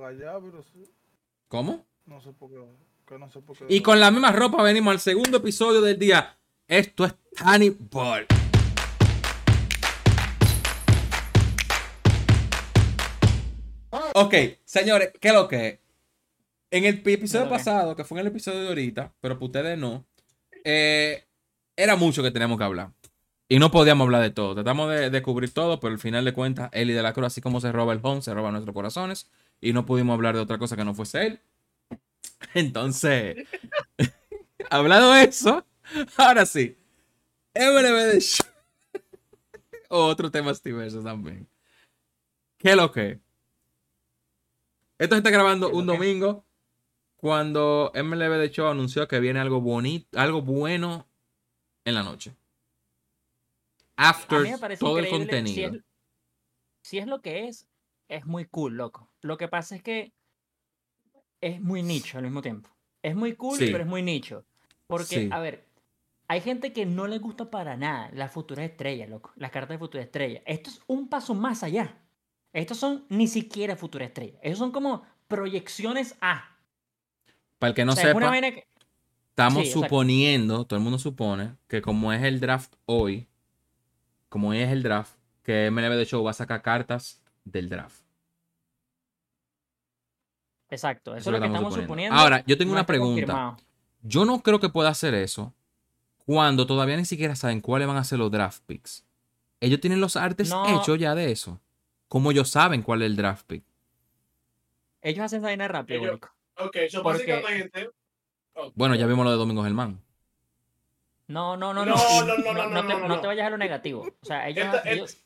pero sí. ¿Cómo? No sé por qué. Que no sé por qué. Y con la misma ropa venimos al segundo episodio del día. Esto es Tiny Ball. Ok, señores, ¿qué es lo que es? En el pi- episodio pasado, que fue en el episodio de ahorita, pero para ustedes no, eh, era mucho que teníamos que hablar. Y no podíamos hablar de todo. Tratamos de, de cubrir todo, pero al final de cuentas, Eli de la Cruz, así como se roba el home, se roba nuestros corazones. Y no pudimos hablar de otra cosa que no fuese él. Entonces, hablando de eso, ahora sí. MLB de Show. Otro tema diverso también. ¿Qué es lo que? Esto se está grabando ¿Qué es un domingo cuando MLB de Show anunció que viene algo bonito, algo bueno en la noche. After todo el contenido. Si es, si es lo que es, es muy cool, loco. Lo que pasa es que es muy nicho al mismo tiempo. Es muy cool, Sí. pero es muy nicho. Porque, Sí. a ver, hay gente que no le gusta para nada las futuras estrellas, loco. Las cartas de futuras estrellas. Esto es un paso más allá. Estos son ni siquiera futuras estrellas. Estos son como proyecciones A. Para el que no o sea, sepa, que- estamos sí, exacto. suponiendo, todo el mundo supone, que como es el draft hoy, como hoy es el draft, que MLB de Show va a sacar cartas del draft. Exacto, eso, Eso es lo que estamos estamos suponiendo. suponiendo. Ahora, yo tengo no una pregunta. confirmado. Yo no creo que pueda hacer eso cuando todavía ni siquiera saben cuáles van a ser los draft picks. Ellos tienen los artes No. hechos ya de eso. ¿Cómo ellos saben cuál es el draft pick? Ellos hacen esa vaina rápido, Ellos-. Ok, so Porque- básicamente. oh, Bueno, ya vimos lo de Domingo Germán. No, no, no, No, no. no, no, no, no, te, no, no no. te vayas a lo negativo. O sea, ellos, Esta- ellos-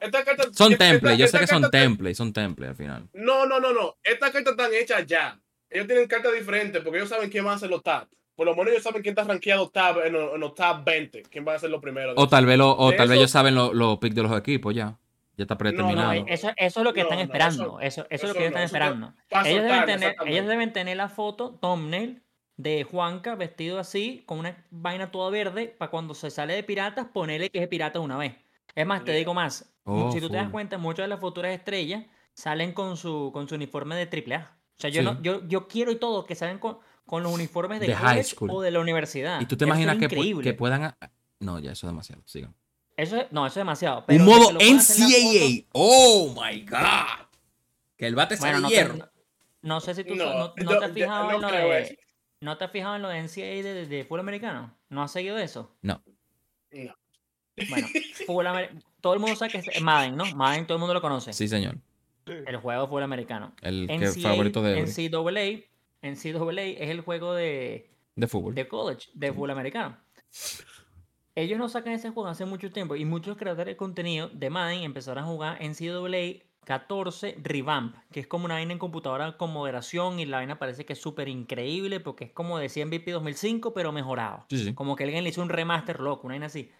esta carta- Son templates, yo sé que son templates, son templates al final. No, no, no, no. Estas cartas están hechas ya. Ellos tienen cartas diferentes porque ellos saben quién va a ser los tab. Por lo menos ellos saben quién está rankeado tab en, los- en los tab 20. Quién va a ser los primeros. O tal vez, lo, o tal vez eso- ellos saben los los picks de los equipos ya. Ya está no, predeterminado. no, eso, eso es lo que No, están no, esperando. eso- Eso, eso, es lo que ellos no, están esperando. Ellos deben, tener, ellos deben tener la foto, thumbnail, de Juanca vestido así, con una vaina toda verde, para cuando se sale de piratas, ponerle que es pirata una vez. Es más, te digo más. Oh, si tú te das cuenta, muchas de las futuras estrellas salen con su, con su uniforme de AAA. O sea, yo, Sí. no, yo, yo quiero y todo que salgan con, con los uniformes de, De high school. o de la universidad. Y tú te Eso imaginas que, pu- que puedan... No, ya eso es demasiado. Sigan. Eso es- no, eso es demasiado. Un pero modo foto- NCAA. Oh my God. Que el bate sea Bueno, de no, te- hierro. no, no sé si tú No, no, no yo- te has fijado no en lo de. ¿No te has fijado en lo de NCAA de, de fútbol americano? ¿No has seguido eso? No. No. Bueno, fútbol amer- todo el mundo sabe que es Madden, ¿no? Madden todo el mundo lo conoce. Sí, señor. El juego de fútbol americano. El que NCAA, favorito de, NCAA, NCAA es el juego de, de fútbol. de college, de fútbol americano. Ellos no sacan ese juego hace mucho tiempo y muchos creadores de contenido de Madden empezaron a jugar NCAA 14 Revamp, que es como una vaina en computadora con moderación y la vaina parece que es súper increíble porque es como decía MVP 2005 pero mejorado. Sí, sí. Como que alguien le hizo un remaster loco, una vaina así.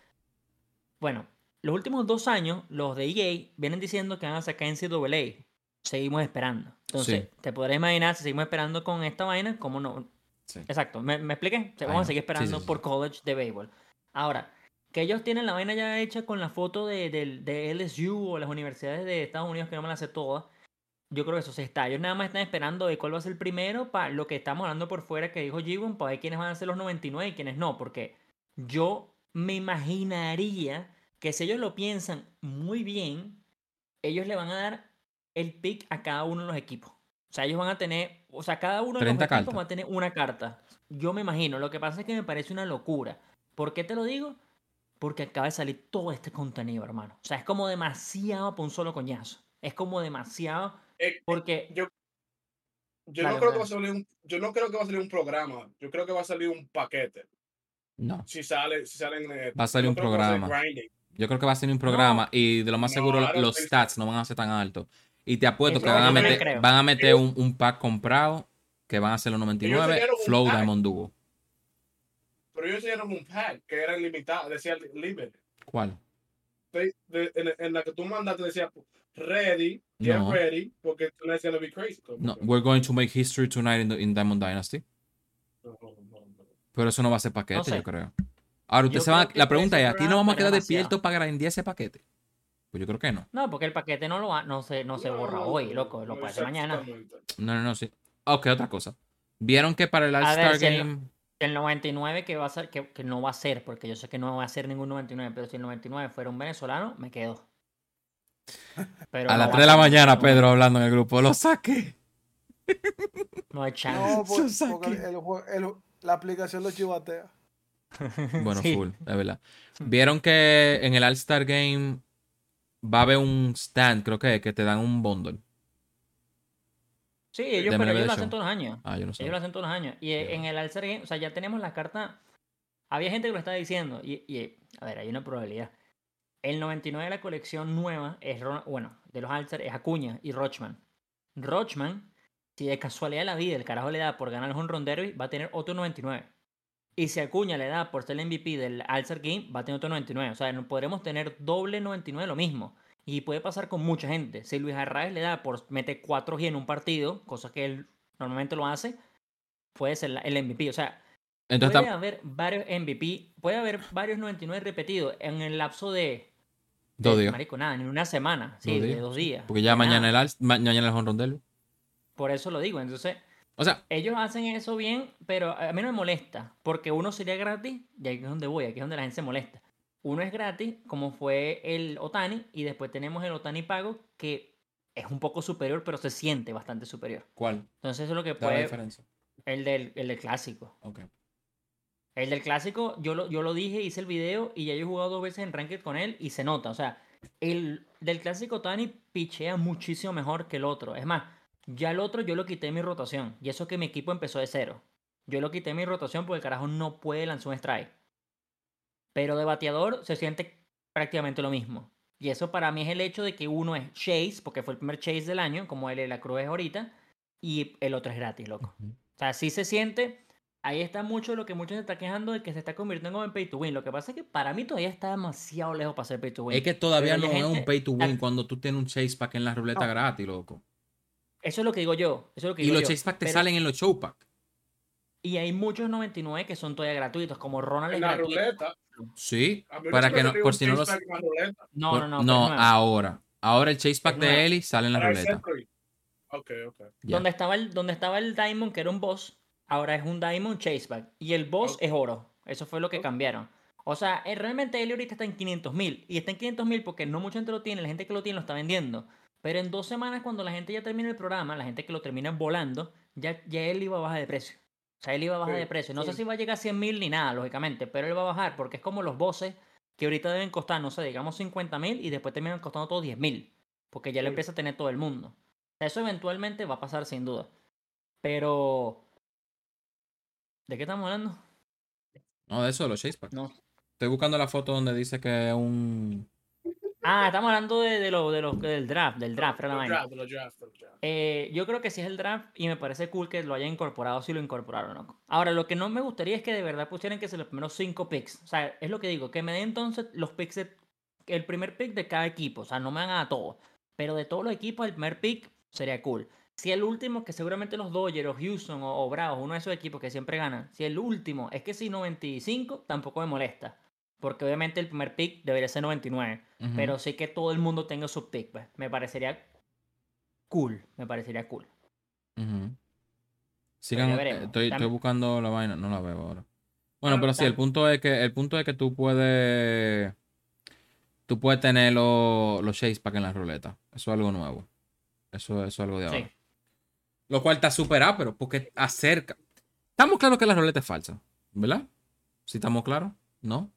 Bueno, los últimos dos años, los de EA vienen diciendo que van a sacar NCAA. Seguimos esperando. Entonces, Sí. te podrás imaginar, si seguimos esperando con esta vaina, ¿cómo no? Sí. Exacto, ¿me, me expliqué? Vamos a seguir esperando sí. por college de béisbol. Ahora, que ellos tienen la vaina ya hecha con la foto de, del- de LSU o las universidades de Estados Unidos, que no me la sé todas. Yo creo que eso se está. Ellos nada más están esperando de cuál va a ser el primero para lo que estamos hablando por fuera que dijo Jiwon, para ver quiénes van a ser los 99 y quiénes no. Porque yo me imaginaría que si ellos lo piensan muy bien, ellos le van a dar el pick a cada uno de los equipos. O sea, ellos van a tener, o sea, cada uno de los 30 equipos va a tener una carta. Yo me imagino. Lo que pasa es que me parece una locura. ¿Por qué te lo digo? Porque acaba de salir todo este contenido, hermano. O sea, es como demasiado para un solo coñazo. Es como demasiado. Eh, Porque. yo no creo que dale. va a salir un, yo no creo que va a salir un programa. Yo creo que va a salir un paquete. No. Si sale, si salen. eh, Va a salir un programa. grinding. Yo creo que va a ser un programa y de lo más No, seguro los stats no van a ser tan altos. Y te apuesto que van a meter, van a meter un, un pack comprado que van a ser los 99 enseñaron un Flow. Diamond Duo. Pero ellos enseñaron un pack que era limitado, decía limit. ¿Cuál? De- de- en, en la que tú mandaste decía ready, get No. ready, porque tonight's gonna be crazy. No, we're going to make history tonight in, the- in Diamond Dynasty. no. Pero eso no va a ser paquete, No sé. yo creo. Ahora, usted Yo se va, la pregunta es, ¿a ti no vamos a quedar despiertos para grandear ese paquete? Pues yo creo que no. No, porque el paquete no lo va, no se, no se borra No, hoy, loco. Lo puede hacer mañana. No, no, no, sí. Ok, otra cosa. ¿Vieron que para el All-Star si el- Game... El 99 que va a ser, que, que no va a ser, porque yo sé que no va a ser ningún 99, pero si el 99 fuera un venezolano, me quedo. Pero A no las va 3 de la mañana, Pedro hablando en el grupo. Lo saqué. No hay chance. No, porque saque. el el- la aplicación lo chivatea. Bueno, Sí. full, es verdad. ¿Vieron que en el All-Star Game va a haber un stand, creo que, que te dan un bundle? Sí, ellos, pero ellos lo hacen todos los años. Ah, yo no sé. Ellos lo hacen todos los años. Y en el All-Star Game, o sea, ya tenemos la carta. Había gente que lo estaba diciendo. Y, y, a ver, hay una probabilidad. El 99 de la colección nueva es, bueno, de los All-Star es Acuña y Rochman. Rochman, si de casualidad de la vida el carajo le da por ganar el Home Run Derby, va a tener otro 99. Y si Acuña le da por ser el MVP del All-Star Game, va a tener otro 99. O sea, no podremos tener doble 99 lo mismo. Y puede pasar con mucha gente. Si Luis Arraez le da por meter 4 G en un partido, cosa que él normalmente lo hace, puede ser el MVP. O sea, Entonces, puede haber varios MVP, puede haber varios 99 repetidos en el lapso de. dos días. Marico, nada, en una semana. Sí, Dos de dos días. Porque ya mañana el, nada. Mañana el Home Run Derby. Por eso lo digo. Entonces, O sea, ellos hacen eso bien, pero a mí no me molesta. Porque uno sería gratis, y aquí es donde voy, aquí es donde la gente se molesta. Uno es gratis, como fue el Otani, y después tenemos el Otani pago, que es un poco superior, pero se siente bastante superior. ¿cuál? Entonces, eso es lo que Da la puede. diferencia. El del, el del clásico. Ok. El del clásico, yo lo, yo lo dije, hice el video y ya yo he jugado dos veces en Ranked con él y se nota. O sea, el del clásico Tani pichea muchísimo mejor que el otro. Es más, ya el otro yo lo quité de mi rotación. Y eso que mi equipo empezó de cero. Yo lo quité de mi rotación porque el carajo no puede lanzar un strike. Pero de bateador se siente prácticamente lo mismo. Y eso para mí es el hecho de que uno es Chase, porque fue el primer Chase del año, como él de la Cruz es ahorita, y el otro es gratis, loco. O sea, sí se siente. Ahí está mucho lo que muchos se están quejando de que se está convirtiendo en pay to win. Lo que pasa es que para mí todavía está demasiado lejos para ser pay to win. Es que todavía Pero no es un pay to win la- cuando tú tienes un chase pack en la ruleta No. gratis, loco. Eso es lo que digo yo. Eso es lo que Y digo los yo. chase pack te Pero- salen en los show pack. Y hay muchos 99 que son todavía gratuitos, como Ronald es En la gratuito. ruleta. Sí, para que no, por si no los... chase. No, no, no. no, ahora. Ahora el chase pack de. Eli sale en la ruleta. Century. Ok, ok. Ya. Donde, estaba el, donde estaba el Diamond, que era un boss, ahora es un Diamond Chaseback. Y el boss es oro. Eso fue lo que cambiaron. O sea, eh, realmente él ahorita está en 500 mil. Y está en 500 mil porque no mucha gente lo tiene. La gente que lo tiene lo está vendiendo. Pero en dos semanas, cuando la gente ya termina el programa, la gente que lo termina volando, ya, ya él iba a bajar de precio. O sea, él iba a bajar Sí, de precio. No sé si va a llegar a 100 mil ni nada, lógicamente. Pero él va a bajar porque es como los bosses que ahorita deben costar, no sé, digamos 50 mil y después terminan costando todos 10 mil. Porque ya lo Sí. empieza a tener todo el mundo. O sea, Eso eventualmente va a pasar sin duda. Pero. ¿De qué estamos hablando? No, de eso, de los chase pack. No. Estoy buscando la foto donde dice que es un... Ah, estamos hablando de, de lo, de lo, del draft, del draft, era la draft, los draft, draft. Eh, yo creo que sí es el draft y me parece cool que lo hayan incorporado si lo incorporaron. ¿no? Ahora, lo que no me gustaría es que de verdad pusieran que se los primeros cinco picks. O sea, es lo que digo, que me den entonces los picks, de- el primer pick de cada equipo. O sea, no me hagan a todos. Pero de todos los equipos, el primer pick sería cool. Si el último, que seguramente los Dodgers o Houston o, o Bravos, uno de esos equipos que siempre ganan, si el último es que si 95, tampoco me molesta. Porque obviamente el primer pick debería ser 99. Ujú. Pero sí que todo el mundo tenga su pick, pues. Me parecería cool. Me parecería cool. Sigan, eh, estoy, estoy buscando la vaina, no la veo ahora. Bueno, pero sí, el punto es que el punto es que tú puedes tú puedes tener los los chase pack en la ruleta. Eso es algo nuevo. Eso, eso es algo de ahora. Sí. Lo cual está súper pero porque acerca. Estamos claros que la ruleta es falsa, ¿verdad? Si estamos claros, ¿no?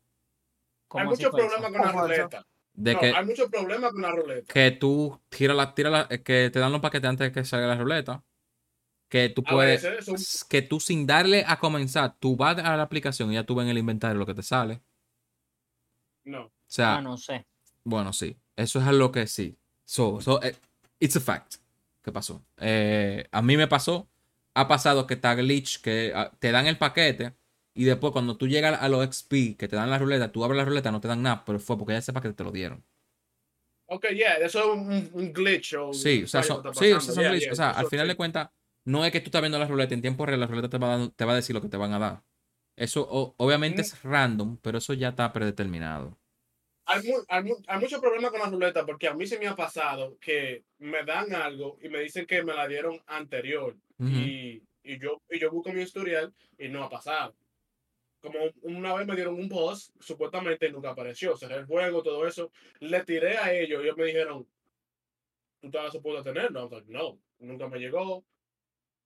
¿Cómo Hay muchos problemas con la ruleta. De No, que, hay muchos problemas con la ruleta. que tú tiras la, tira la, que te dan los paquetes antes de que salga la ruleta. Que tú ver, puedes, que tú sin darle a comenzar, tú vas a la aplicación y ya tú ves en el inventario lo que te sale. no. O sea, Ah, no sé. bueno, sí. Eso es algo que sí. So, so, eh, it's a fact. ¿Qué pasó? Eh, a mí me pasó. Ha pasado que está glitch, que ah, te dan el paquete y después cuando tú llegas a los XP, que te dan la ruleta, tú abres la ruleta, no te dan nada, pero fue porque ya ese paquete te lo dieron. Ok, yeah, eso es un, un glitch. O Sí, o sea, son, que sí, o sea, son Yeah, glitch. yeah, o sea, al final sí. de cuentas, no es que tú estás viendo la ruleta en tiempo real, la ruleta te va, dando- te va a decir lo que te van a dar. Eso o- obviamente Mm. es random, pero eso ya está predeterminado. hay, mu- hay, mu- hay muchos problemas con la ruleta porque a mí se me ha pasado que me dan algo y me dicen que me la dieron anterior Ujú. y, y yo, y yo busco mi historial y no ha pasado. Como una vez me dieron un boss, supuestamente y nunca apareció. Cerré el juego, todo eso. Le tiré a ellos y ellos me dijeron, ¿tú estabas supuesto a tenerlo? I was like, no, nunca me llegó.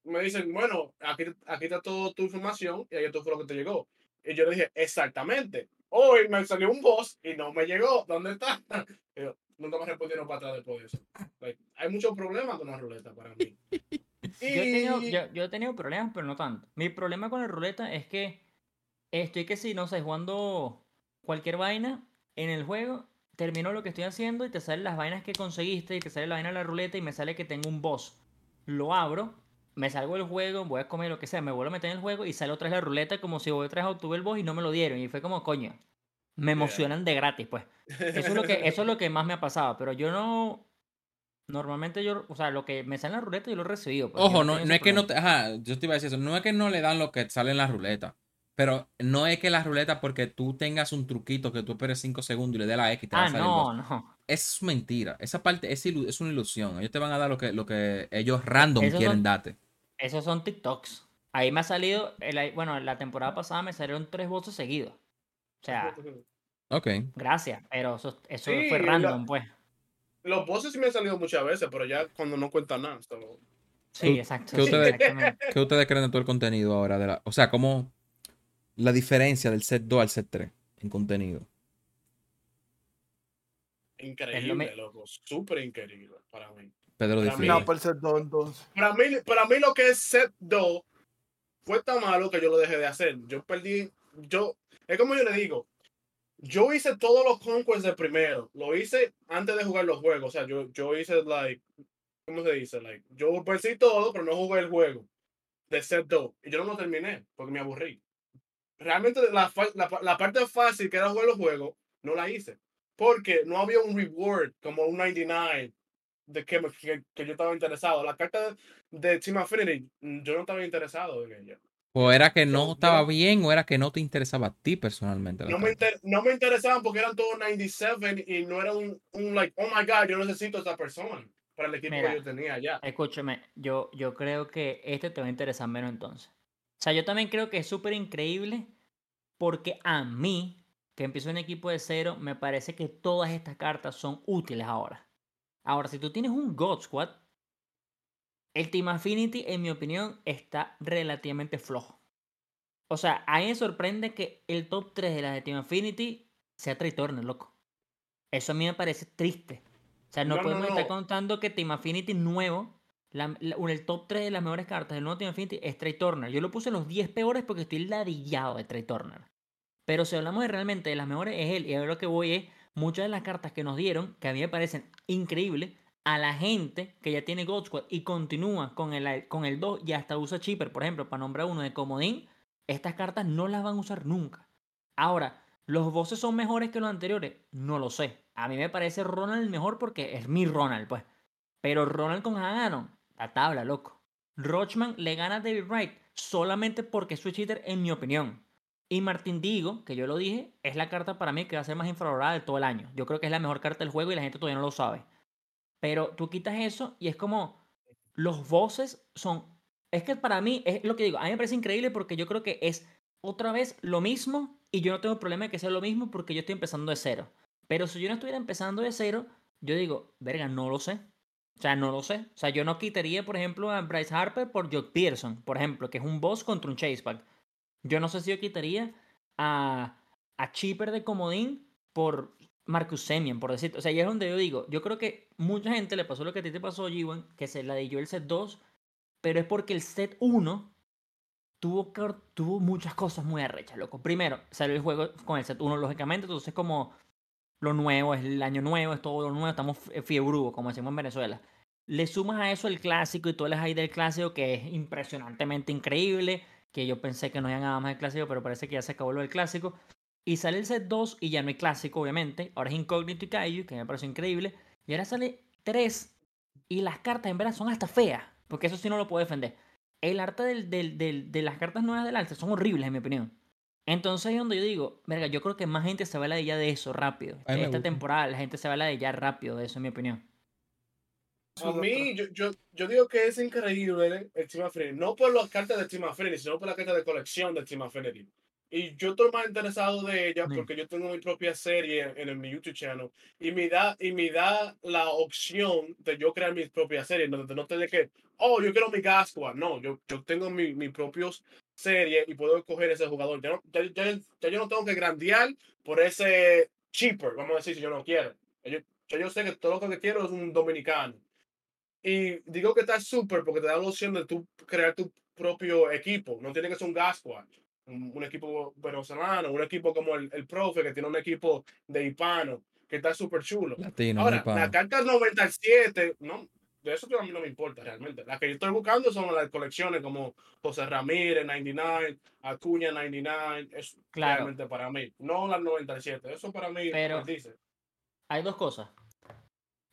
Me dicen, bueno, aquí, aquí está toda tu información y ahí esto fue lo que te llegó. Y yo le dije, exactamente. Hoy me salió un boss y no me llegó. ¿Dónde está? Y yo, nunca me respondieron para atrás después de eso. Like, hay muchos problemas con la ruleta para mí. Yo he, tenido, Y- yo, yo he tenido problemas, pero no tanto. Mi problema con la ruleta es que estoy que si, no sé, jugando cualquier vaina en el juego, termino lo que estoy haciendo y te salen las vainas que conseguiste y te sale la vaina de la ruleta y me sale que tengo un boss. Lo abro, me salgo del juego, voy a comer lo que sea, me vuelvo a meter en el juego y sale otra vez la ruleta como si otra vez obtuve el boss y no me lo dieron. Y fue como, coño, me emocionan de gratis, pues. Eso es lo que, eso es lo que más me ha pasado, pero yo no... Normalmente yo, o sea, lo que me sale en la ruleta yo lo he recibido. pues, Ojo, no, no es que no te. Ajá, yo te iba a decir eso. No es que no le dan lo que sale en la ruleta. Pero no es que la ruleta, porque tú tengas un truquito que tú esperes 5 segundos y le dé la X y te va a Ah, salir el no, no. Es mentira. Esa parte es, ilu- es una ilusión. Ellos te van a dar lo que, lo que ellos random Esos quieren son- darte. Esos son TikToks. Ahí me ha salido, el- bueno, la temporada pasada me salieron tres voces seguidos. O sea, Ok. gracias, pero eso, eso Sí, fue la- random, pues. Los bosses sí me han salido muchas veces, pero ya cuando no cuentan nada. so- Sí, ¿Qué- exacto. qué sí, ustedes-. ¿Qué ustedes creen de todo el contenido ahora? De la, o sea, ¿cómo la diferencia del set 2 al set 3 en contenido? Increíble, loco. Súper increíble para mí. Pedro Para mí-. No, para el set 2 entonces. Para mí, para mí lo que es set 2 fue tan malo que yo lo dejé de hacer. Yo perdí, yo, es como yo le digo, yo hice todos los conquests de primero. Lo hice antes de jugar los juegos. O sea, yo, yo hice, like, ¿cómo se dice? Like, yo pensé todo, pero no jugué el juego de set 2. Y yo no lo terminé porque me aburrí. Realmente la, fa- la, la parte fácil que era jugar los juegos, no la hice. Porque no había un reward como un 99 de que, me- que, que yo estaba interesado. La carta de Team Affinity, mm, yo no estaba interesado en ella. ¿O era que no Yo- estaba yo- bien o era que no te interesaba a ti personalmente? No me, inter- no me interesaban porque eran todos 97 y no era un, un like, oh my god, yo necesito a esta persona para el equipo Mira. que yo tenía allá. Escúchame, yo, yo creo que este te va a interesar menos entonces. O sea, yo también creo que es súper increíble porque a mí, que empiezo un equipo de cero, me parece que todas estas cartas son útiles ahora. Ahora, si tú tienes un God Squad, el Team Affinity, en mi opinión, está relativamente flojo. O sea, a mí me sorprende que el top 3 de las de Team Affinity sea Trey Turner, loco. Eso a mí me parece triste. O sea, no, No, no, podemos estar contando que Team Affinity nuevo, la, el top 3 de las mejores cartas del nuevo Team Affinity es Trey Turner. Yo lo puse en los 10 peores porque estoy ladillado de Trey Turner. Pero si hablamos de realmente de las mejores, es él. Y a ver lo que voy es, muchas de las cartas que nos dieron, que a mí me parecen increíbles, a la gente que ya tiene God Squad y continúa con el, con el 2 y hasta usa Cheaper, por ejemplo, para nombrar uno de Comodín, estas cartas no las van a usar nunca. Ahora, ¿los bosses son mejores que los anteriores? No lo sé. A mí me parece Ronald mejor porque es mi Ronald, pues. Pero Ronald con Aaron, la tabla, loco. Rochman le gana a David Wright solamente porque es su cheater, en mi opinión. Y Martín Digo, que yo lo dije, es la carta para mí que va a ser más infravalorada de todo el año. Yo creo que es la mejor carta del juego y la gente todavía no lo sabe. Pero tú quitas eso y es como los bosses son. Es que para mí es lo que digo. A mí me parece increíble porque yo creo que es otra vez lo mismo y yo no tengo problema de que sea lo mismo porque yo estoy empezando de cero. Pero si yo no estuviera empezando de cero, yo digo, verga, no lo sé. O sea, no lo sé. O sea, yo no quitaría, por ejemplo, a Bryce Harper por Jock Pearson, por ejemplo, que es un boss contra un chase pack. Yo no sé si yo quitaría a, a Chipper de Comodín por Marcus Semien, por decirte. O sea, ahí es donde yo digo, yo creo que mucha gente le pasó lo que a ti te pasó, G1, que se la dio el set 2, pero es porque el set 1 tuvo, tuvo muchas cosas muy arrechas, loco. Primero, salió el juego con el set 1, lógicamente, entonces como lo nuevo, es el año nuevo, es todo lo nuevo, estamos f- fiebrudos, como decimos en Venezuela. Le sumas a eso el clásico y todo el hype del clásico, que es impresionantemente increíble, que yo pensé que no iban a dar más el clásico, pero parece que ya se acabó lo del clásico. Y sale el set 2 y ya no hay clásico, obviamente. Ahora es Incógnito y Kaiju, que me pareció increíble. Y ahora sale 3 y las cartas en verdad son hasta feas, porque eso sí no lo puedo defender. El arte del, del- de las cartas nuevas del alce son horribles, en mi opinión. Entonces es donde yo digo, verga, yo creo que más gente se va a la de ya de eso rápido. A mí me Esta temporada la gente se va a la de ya rápido de eso, en mi opinión. A mí, yo, yo, yo digo que es increíble el Team Affinity. No por las cartas de Team Affinity, sino por la carta de colección de Team Affinity. Y yo estoy más interesado de ella Sí. porque yo tengo mi propia serie en, en mi YouTube channel y me da y me da la opción de yo crear mis propias series, donde no tener que, oh, yo quiero mi Gascoigne. No, yo, yo tengo mi, mi propia serie y puedo escoger ese jugador. Ya, no- ya, ya- ya yo no tengo que grandear por ese cheaper, vamos a decir, si yo no quiero. Yo, yo sé que todo lo que quiero es un dominicano. Y digo que está súper porque te da la opción de tú crear tu propio equipo. No tiene que ser un Gascoigne, un, un equipo venezolano, un equipo como el, el profe que tiene un equipo de hispano, que está súper chulo. Latino, Ahora, la carta 97, no, de eso a mí no me importa realmente. Las que yo estoy buscando son las colecciones como José Ramírez 99, Acuña 99, es Claro. realmente para mí. No las 97, eso para mí Pero- dice. Hay dos cosas.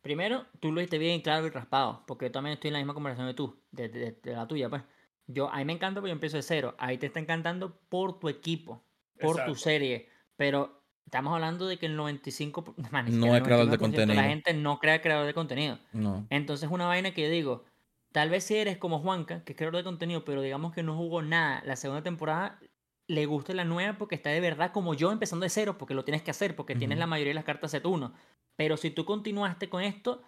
Primero, tú lo viste bien claro y raspado, porque yo también estoy en la misma conversación de tú, de, de- de la tuya, pues. Yo, a mí me encanta porque yo empiezo de cero. Ahí te está encantando por tu equipo, por tu serie. Pero estamos hablando de que el 95%, man, No el es creador de 99% contenido. La gente no crea creador de contenido. No. Entonces, una vaina que yo digo, tal vez si eres como Juanca, que es creador de contenido, pero digamos que no jugó nada la segunda temporada, le gusta la nueva porque está de verdad como yo empezando de cero, porque lo tienes que hacer, porque tienes la mayoría de las cartas set 1. Pero si tú continuaste con esto,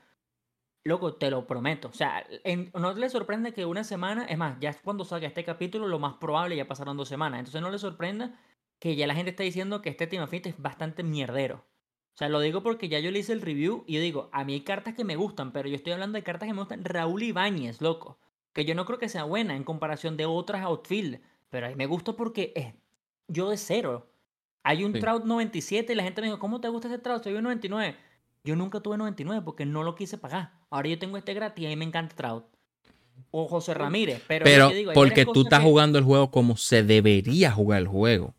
loco, te lo prometo. O sea, en- no le sorprende que una semana, es más, ya cuando salga este capítulo, lo más probable ya pasaron dos semanas. Entonces no le sorprenda que ya la gente está diciendo que este Team Affinity es bastante mierdero. O sea, lo digo porque ya yo le hice el review y yo digo, a mí hay cartas que me gustan, pero yo estoy hablando de cartas que me gustan. Raúl Ibáñez, loco. Que yo no creo que sea buena en comparación de otras outfield. Pero a mí me gusta porque es yo de cero. Hay un Sí. Trout 97 y la gente me dijo, ¿cómo te gusta ese Trout? Soy un 99. Yo nunca tuve 99 porque no lo quise pagar. Ahora yo tengo este gratis y a mí me encanta Trout. O José Ramírez. Pero, Pero digo, porque tú estás que jugando el juego como se debería jugar el juego.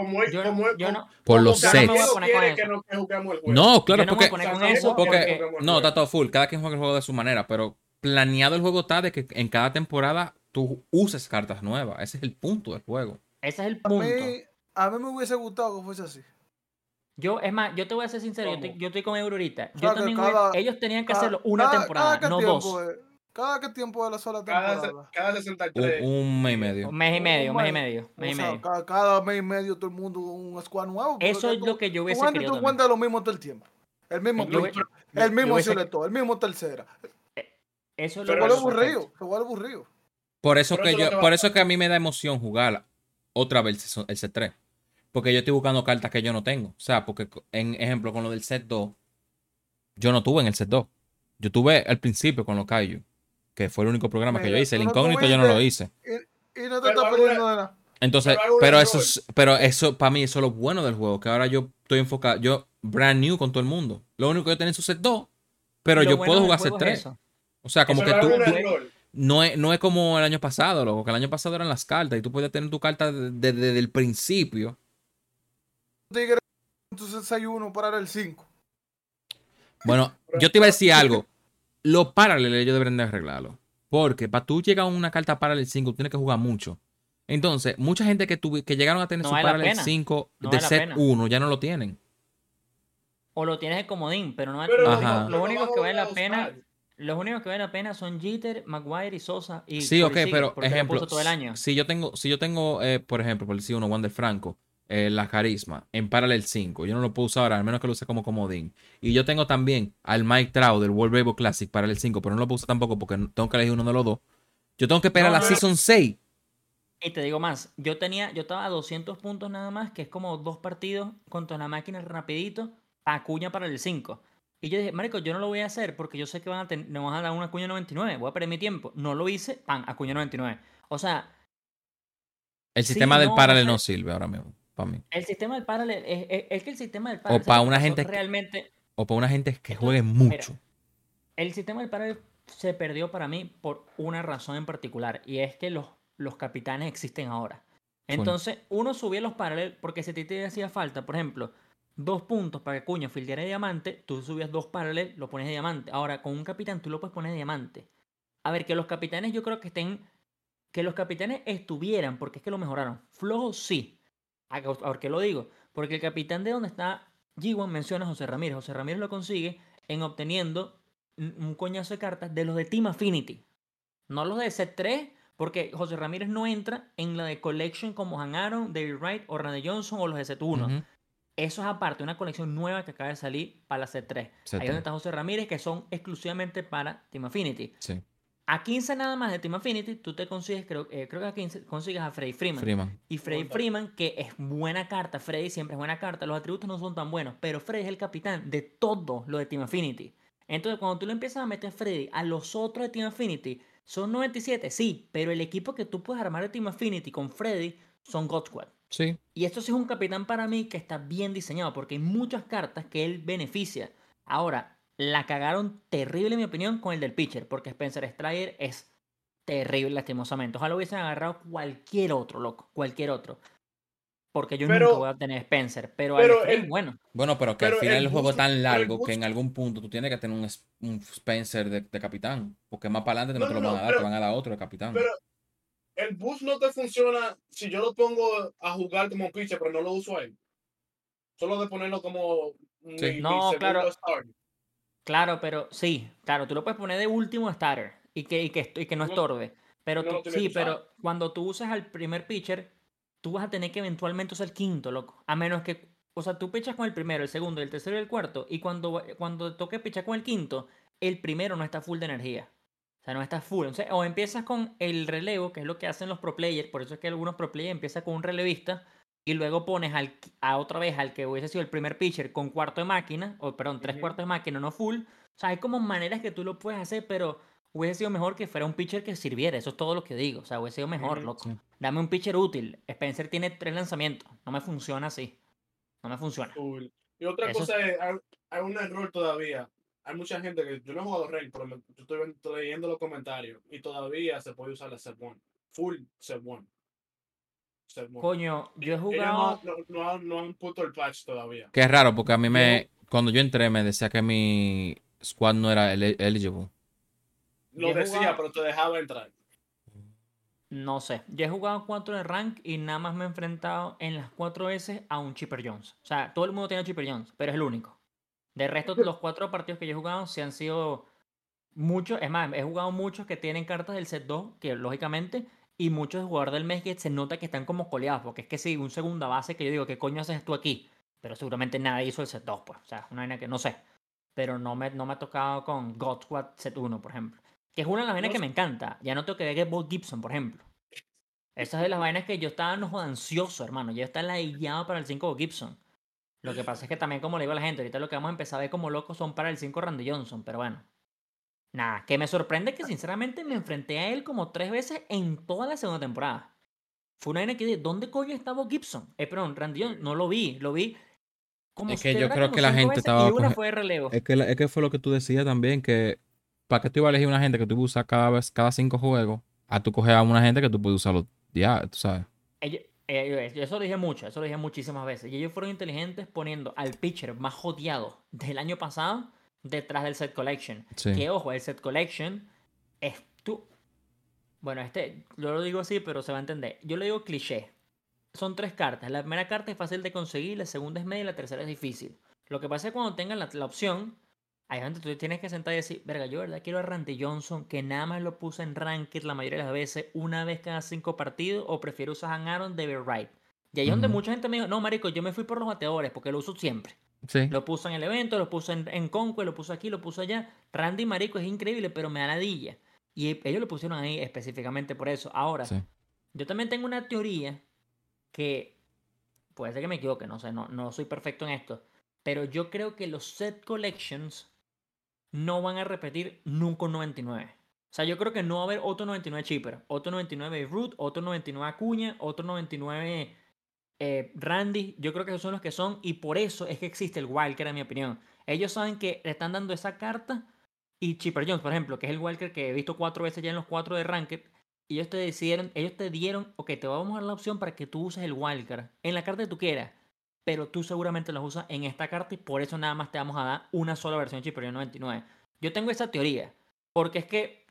Como, Yo, como, yo como- no, Por los sets. no que juguemos el juego. No, claro, no porque, no, está todo full. Cada quien juega el juego de su manera, pero planeado el juego está de que en cada temporada tú uses cartas nuevas. Ese es el punto del juego. ese es el A punto. mí, a mí me hubiese gustado que fuese así. Yo, es más, yo te voy a ser sincero, yo, estoy- yo estoy con Euro ahorita. Yo también cada- ellos tenían que Cada- hacerlo una cada- temporada, cada no tiempo dos. Cada que tiempo de la sola Cada, temporada. cada Un, 63. un mes y medio. Un mes y medio, un mes y mes. medio, O mes y sea, medio. cada, cada mes y medio todo el mundo un squad nuevo. Eso es tú- lo que yo hubiese querido tú encuentras lo mismo todo el tiempo. El mismo Yo pitcher, yo- el mismo hubiese- el mismo tercera. Eso es Se lo Pero que vuelve aburrido, se vuelve aburrido. Por eso Por que eso yo, va- por eso que a mí me da emoción jugar otra vez el season- el set 3. Porque yo estoy buscando cartas que yo no tengo. O sea, porque en ejemplo con lo del set 2, yo no tuve en el set 2. Yo tuve al principio con los Kaiju, que fue el único programa que yo hice. El incógnito yo no lo hice. Y no te Pero estás perdiendo de nada. Entonces, Pero eso, es- pero eso para mí eso es lo bueno del juego, que ahora yo estoy enfocado, yo brand new con todo el mundo. Lo único que yo tengo es su set 2, pero yo bueno puedo jugar set es 3. eso. O sea, como Eso que tú, un no es, no es como el año pasado, loco, que el año pasado eran las cartas y tú podías tener tu carta de- de- desde el principio. Tigre, entonces 6-1 para el 5. Bueno, yo te iba a decir algo. Los paralelos ellos deberían de arreglarlo. Porque para tú llegar a una carta paralel 5, tú tienes que jugar mucho. Entonces, mucha gente que, tuvi- que llegaron a tener No su paralel pena. 5 No de set pena. 1 ya no lo tienen. O lo tienes de comodín, pero no Pero Ajá. lo único que vale la pena, los únicos que vale la pena son Jeter, Maguire y Sosa y Sí, ok, pero lo ejemplo, todo el año. si yo tengo, si yo tengo, eh, por ejemplo, por decir uno, Wander Franco, eh, la carisma en Parallel 5, yo no lo puedo usar ahora, al menos que lo use como comodín. Y yo tengo también al Mike Trout del World Baseball Classic Parallel 5, pero no lo puedo usar tampoco porque tengo que elegir uno de los dos. Yo tengo que esperar No, la no. Season 6. Y te digo más, yo tenía, yo estaba a 200 puntos nada más, que es como dos partidos contra la máquina rapidito, a cuña para el 5. Y yo dije, marico, yo no lo voy a hacer porque yo sé que van a ten- me van a dar una cuña 99, voy a perder mi tiempo. No lo hice, pan, a cuña 99. O sea, El Sí, sistema del no, Parallel no sirve ahora mismo, para mí. el sistema del paralel, es, es- es que el sistema del paralel... pa' ¿sabes lo que una gente Realmente, O para una gente que juegue mira, mucho. El sistema del paralel se perdió para mí por una razón en particular y es que los, los capitanes existen ahora. Entonces, uno subía los paralelos porque si a ti te hacía falta, por ejemplo, dos puntos para que Cuño fildeara de diamante, tú subías dos paralelos, lo pones de diamante. Ahora, con un capitán tú lo puedes poner de diamante. A ver, que los capitanes yo creo que estén. Que los capitanes estuvieran, porque es que lo mejoraron. Flojos sí. ¿A qué- ¿Por qué lo digo? Porque el capitán de donde está G1 menciona a José Ramírez. José Ramírez lo consigue en obteniendo un coñazo de cartas de los de Team Affinity. No los de set 3, porque José Ramírez no entra en la de Collection como Han Aaron, David Wright o Randy Johnson o los de set 1. Ujú. Eso es aparte, una colección nueva que acaba de salir para la set 3. Set Ahí 3. donde está José Ramírez, que son exclusivamente para Team Affinity. Sí. A 15 nada más de Team Affinity, tú te consigues, creo, eh, creo que a 15 consigues a Freddy Freeman. Freeman. Y Freddy. Freeman, que es buena carta, Freddy siempre es buena carta, los atributos no son tan buenos, pero Freddy es el capitán de todo lo de Team Affinity. Entonces, cuando tú le empiezas a meter a Freddy a los otros de Team Affinity, son 97, sí, pero el equipo que tú puedes armar de Team Affinity con Freddy son God Squad. Sí. Y esto sí es un capitán para mí que está bien diseñado, porque hay muchas cartas que él beneficia. Ahora, la cagaron terrible, en mi opinión, con el del pitcher, porque Spencer Strider es terrible, lastimosamente. Ojalá hubiesen agarrado cualquier otro, loco, cualquier otro. Porque yo Pero- nunca voy a obtener Spencer, pero, pero el- bueno. Bueno, pero que Pero al final el el, juego es boost- tan largo que en algún punto tú tienes que tener un, es- un Spencer de, de capitán. Porque más para adelante no, No, te lo no, van no, a dar, te van a dar otro de capitán. Pero el boost no te funciona si yo lo pongo a jugar como pitcher, pero no lo uso a él. Solo de ponerlo como Sí. mi No, claro. start. Claro, pero sí, claro, tú lo puedes poner de último starter y que, y que, y que no estorbe. Pero no tú- sí, pero cuando tú usas al primer pitcher, tú vas a tener que eventualmente usar el quinto, loco. A menos que, o sea, tú pichas con el primero, el segundo, el tercero y el cuarto, y cuando, cuando toque pichar con el quinto, el primero no está full de energía. O sea, no está full. O, sea, o empiezas con el relevo, que es lo que hacen los pro players, por eso es que algunos pro players empiezan con un relevista, y luego pones al, a otra vez al que hubiese sido el primer pitcher con cuarto de máquina, o perdón, tres cuartos de máquina, no full. O sea, hay como maneras que tú lo puedes hacer, pero hubiese sido mejor que fuera un pitcher que sirviera. Eso es todo lo que digo. O sea, hubiese sido mejor, loco. sí. Dame un pitcher útil. Spencer tiene tres lanzamientos. No me funciona así. No me funciona. Cool. Y otra Eso es- cosa es, hay, hay un error todavía. Hay mucha gente que yo no he jugado Rey, pero me- yo estoy, leyendo los comentarios y todavía se puede usar la set 1. Full set 1. Set 1. Coño, yo he jugado. no, no, no han, no han puesto el patch todavía. Que es raro porque a mí me... Cuando yo entré me decía que mi squad no era eli- eligible. Lo decía, jugado- pero te dejaba entrar. No sé. Yo he jugado cuatro de rank y nada más me he enfrentado en las cuatro veces a un Chipper Jones. O sea, todo el mundo tiene a Chipper Jones, pero es el único. De resto, los cuatro partidos que yo he jugado se han sido muchos. Es más, he jugado muchos que tienen cartas del set 2, que lógicamente, y muchos jugadores del mes que se nota que están como coleados. Porque es que sí, un segunda base que yo digo, ¿qué coño haces tú aquí? Pero seguramente nadie hizo el set 2, pues. O sea, una vaina que no sé. Pero no me, no me ha tocado con God Squad set 1, por ejemplo. Que es una de las vainas que me encanta. Ya no tengo que ver que Bob Gibson, por ejemplo. Esa es de las vainas que yo estaba no ansioso, hermano. Yo estaba ladillado para el 5 Bob Gibson. Lo que pasa es que también, como le digo a la gente, ahorita lo que vamos a empezar a ver como locos son para el 5 Randy Johnson. Pero bueno. Nada, que me sorprende que sinceramente me enfrenté a él como tres veces en toda la segunda temporada. Fue una vaina que dije, ¿dónde coño está Bob Gibson? Eh, perdón, Randy Johnson, no lo vi, lo vi como Es que yo creo que la gente veces estaba Y una coge- fue de relevo. Es que, la- es que fue lo que tú decías también, que ¿para qué tú ibas a elegir una gente que tú usas cada vez, cada cinco juegos? A tú coger a una gente que tú puedes usarlo ya, tú sabes. Ellos- eso lo dije mucho, eso lo dije muchísimas veces. Y ellos fueron inteligentes poniendo al pitcher más odiado del año pasado detrás del set collection. Sí. Que ojo, el set collection es tú. Bueno, este, yo lo digo así, pero se va a entender. Yo lo digo cliché. Son tres cartas. La primera carta es fácil de conseguir, la segunda es media y la tercera es difícil. Lo que pasa es que cuando tengan la, la opción, hay gente tú tienes que sentar y decir, verga, yo de verdad quiero a Randy Johnson, que nada más lo puse en ranked la mayoría de las veces, una vez cada cinco partidos, o prefiero usar a Aaron David Wright. Y ahí es donde mucha gente me dijo, no, marico, yo me fui por los bateadores, porque lo uso siempre. Sí. Lo puso en el evento, lo puso en, en Conquest, lo puso aquí, lo puso allá. Randy Marico es increíble, pero me da ladilla. Y e- ellos lo pusieron ahí específicamente por eso. Ahora, Sí. yo también tengo una teoría que puede ser que me equivoque, no sé, no, no soy perfecto en esto. Pero yo creo que los set collections no van a repetir nunca un 99. O sea, yo creo que no va a haber otro 99 cheaper, otro 99 Root, otro 99 Acuña, otro 99 eh, Randy. Yo creo que esos son los que son y por eso es que existe el Wildcard, en mi opinión. Ellos saben que le están dando esa carta y Chipper Jones, por ejemplo, que es el Wildcard que he visto cuatro veces ya en los cuatro de Ranked. Y ellos te decidieron, ellos te dieron, ok, te vamos a dar la opción para que tú uses el Wildcard en la carta que tú quieras. Pero tú seguramente los usas en esta carta y por eso nada más te vamos a dar una sola versión de Chipper Jones 99. Yo tengo esa teoría. Porque es que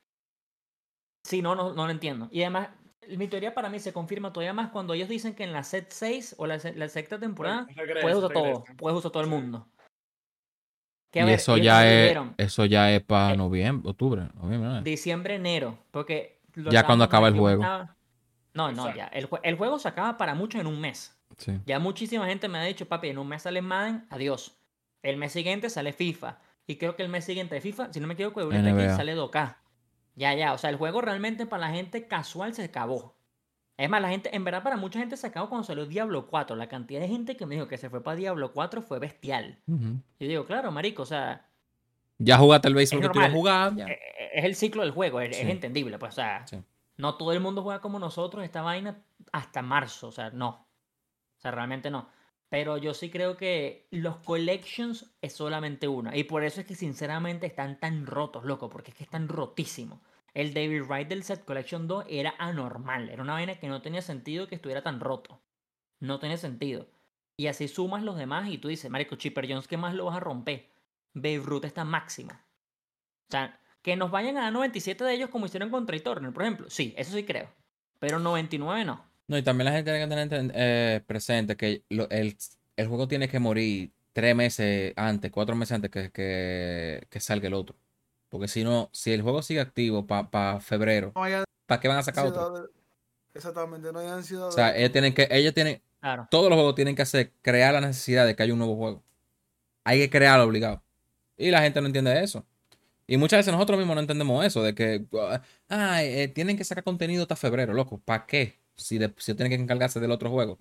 si no, no, no lo entiendo. Y además, mi teoría para mí se confirma todavía más cuando ellos dicen que en la set 6 o la, la sexta temporada Regresa, puedes usar todo, puedes usar todo el mundo. Que, a Y ver, eso ya es, dijeron, eso ya es para Eh, noviembre, octubre, noviembre. ¿no? Diciembre, enero, porque... lo Ya cuando acaba el juego. estaba- No, no, Exacto. ya. El, el juego se acaba para muchos en un mes. Sí. Ya muchísima gente me ha dicho, papi, en un mes sale Madden, adiós. El mes siguiente sale FIFA. Y creo que el mes siguiente de FIFA, si no me equivoco, NBA. sale 2K. Ya, ya. O sea, el juego realmente para la gente casual se acabó. Es más, la gente, en verdad, para mucha gente se acabó cuando salió Diablo 4. La cantidad de gente que me dijo que se fue para Diablo 4 fue bestial. Yo digo, claro, marico, o sea, Ya jugaste el béisbol que tú ibas a normal. jugar. ya. e- e- es el ciclo del juego, es, entendible, pues, o sea, Sí. no todo el mundo juega como nosotros esta vaina hasta marzo, o sea, no. O sea, realmente no. Pero yo sí creo que los collections es solamente una. Y por eso es que sinceramente están tan rotos, loco, porque es que están rotísimos. El David Wright del set Collection 2 era anormal, era una vaina que no tenía sentido que estuviera tan roto. No tenía sentido. Y así sumas los demás y tú dices, Marico, Chipper Jones, ¿qué más lo vas a romper? Babe está máxima. O sea, que nos vayan a dar 97 de ellos como hicieron con Trey por ejemplo. Sí, eso sí creo. Pero 99 no. No, y también la gente tiene que tener eh, presente que lo- el, el juego tiene que morir tres meses antes, cuatro meses antes que, que, que salga el otro. Porque si no, si el juego sigue activo para febrero, No hay ¿para qué van a sacar otro? de- Exactamente, no hay ansiedad. O sea, de- ellos tienen que, ellos tienen, Claro. todos los juegos tienen que hacer, crear la necesidad de que haya un nuevo juego. Hay que crearlo obligado. Y la gente no entiende eso. Y muchas veces nosotros mismos no entendemos eso, de que, ay, eh, tienen que sacar contenido hasta febrero, loco. ¿Para qué? Si, de- si que encargarse del otro juego.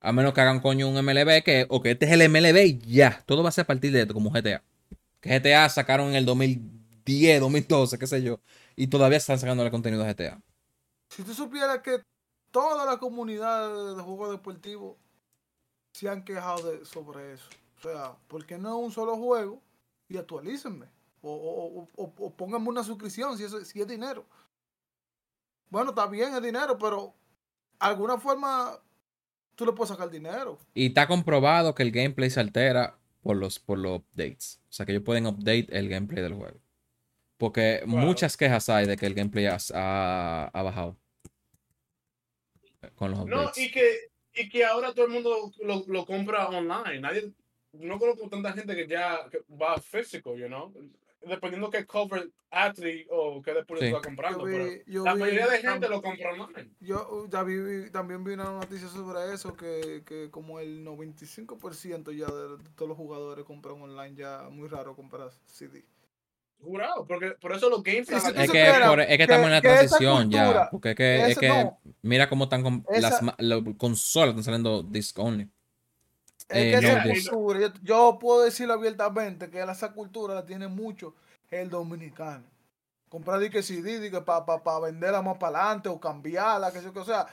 A menos que hagan coño un MLB que, o que este es el MLB y ya. Todo va a ser a partir de esto, como GTA. Que GTA sacaron en el 2010, 2012, qué sé yo. Y todavía están sacando el contenido de GTA. Si tú supieras que toda la comunidad de, juegos deportivos se han quejado sobre eso. O sea, ¿por qué no es un solo juego? Y actualícenme. O, o, pónganme una suscripción si, si es dinero. Bueno, está bien el dinero, pero alguna forma tú le puedes sacar dinero. Y está comprobado que el gameplay se altera por los, por los updates. O sea, que ellos pueden update el gameplay del juego. Porque muchas quejas hay de que el gameplay ha, ha- ha bajado. Con los No, updates. y que, y que ahora todo el mundo lo, lo compra online. Nadie, no conozco tanta gente que ya que va físico, you know. Dependiendo qué cover athlete o qué deporte Sí. tú estás comprando. Vi- pero la vi mayoría de gente lo compra online. Yo ya vi- vi- también vi una noticia sobre eso, que, que como el 95% ya de, de todos los jugadores compran online, ya muy raro comprar CD. Jurado, porque por eso los games Es aquí. que, por- es que que- estamos en la transición ya. cultura, Porque es que, es esa- que no. mira cómo están con Esa- las ma- las consolas están saliendo disc only. Es Eh, que no esa cultura, yo, yo puedo decirlo abiertamente, que esa cultura la tiene mucho el dominicano. Comprar di que CD, que para pa, pa venderla más para adelante o cambiarla, que sé yo qué, o sea,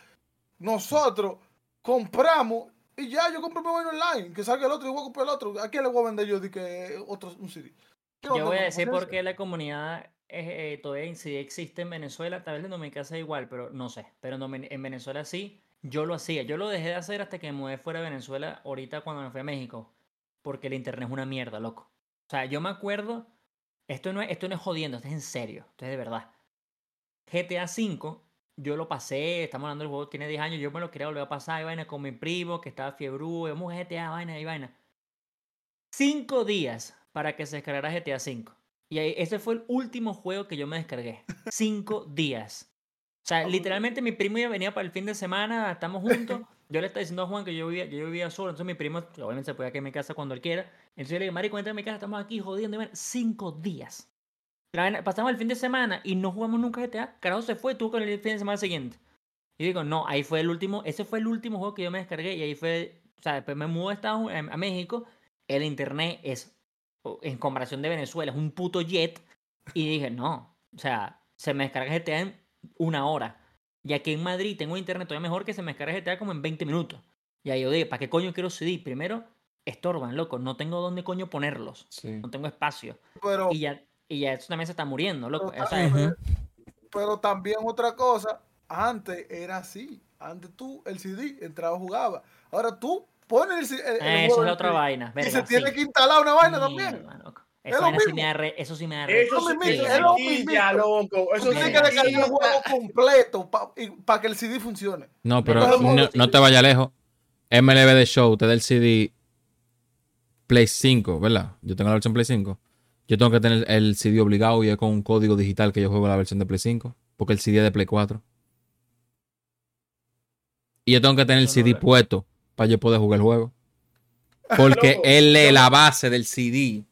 nosotros compramos y ya yo compro mi vaina online, que salga el otro y voy a comprar el otro. ¿A quién le voy a vender yo di que otro un CD? Yo voy a decir por qué la comunidad eh, eh, todavía existe en Venezuela. Tal vez en Dominicana sea igual, pero no sé. Pero en, Domin- en Venezuela sí. Yo lo hacía. Yo lo dejé de hacer hasta que me mudé fuera de Venezuela ahorita cuando me fui a México. Porque el internet es una mierda, loco. O sea, yo me acuerdo. Esto no es, esto no es jodiendo, esto es en serio. Esto es de verdad. GTA V, yo lo pasé. Estamos hablando del juego, tiene 10 años. Yo me lo quería volver a pasar. Y vaina con mi primo que estaba fiebrú. Vamos GTA, vaina y vaina cinco días para que se descargara GTA V. Y ahí- ese fue el último juego que yo me descargué. Cinco días. O sea, literalmente mi primo ya venía para el fin de semana, estamos juntos. Yo le estaba diciendo a Juan que yo vivía, yo vivía solo, entonces mi primo obviamente se podía quedar en mi casa cuando él quiera. Entonces yo le dije, Marico, entra a mi casa, estamos aquí jodiendo. vaina". Cinco días. Pasamos el fin de semana y no jugamos nunca GTA. Carajo se fue, tú con el fin de semana siguiente. Y digo, no, ahí fue el último, ese fue el último juego que yo me descargué y ahí fue, o sea, después me mudé a, Estados Unidos- a México, el internet es, en comparación de Venezuela, es un puto jet. Y dije, no, o sea, se me descarga GTA en una hora. Y aquí en Madrid tengo internet todavía mejor que se me descarga GTA como en 20 minutos. Y ahí yo dije, ¿para qué coño quiero CD? Primero, estorban, loco, no tengo dónde coño ponerlos. Sí. No tengo espacio. Pero, Y ya, y ya eso también se está muriendo, loco. pero O sea, Ujú. pero también otra cosa, antes era así. Antes tú, el CD, entraba jugaba. Ahora tú pones el, C- el, el eso es la otra CD vaina. Y se verga, tiene sí. que instalar una vaina también. Mierda, loco. Es Eso, sí me da eso sí me da Eso, sí- mismo. quilla, loco. Eso sí que descargar el juego completo para que el CD funcione. No, pero no, te vayas lejos. MLB de Show te da el CD Play 5, ¿verdad? Yo tengo la versión Play 5. Yo tengo que tener el CD obligado y es con un código digital que yo juego la versión de Play 5. Porque el CD es de Play 4. Y yo tengo que tener el CD puesto para yo poder jugar el juego. Porque él lee la base del CD,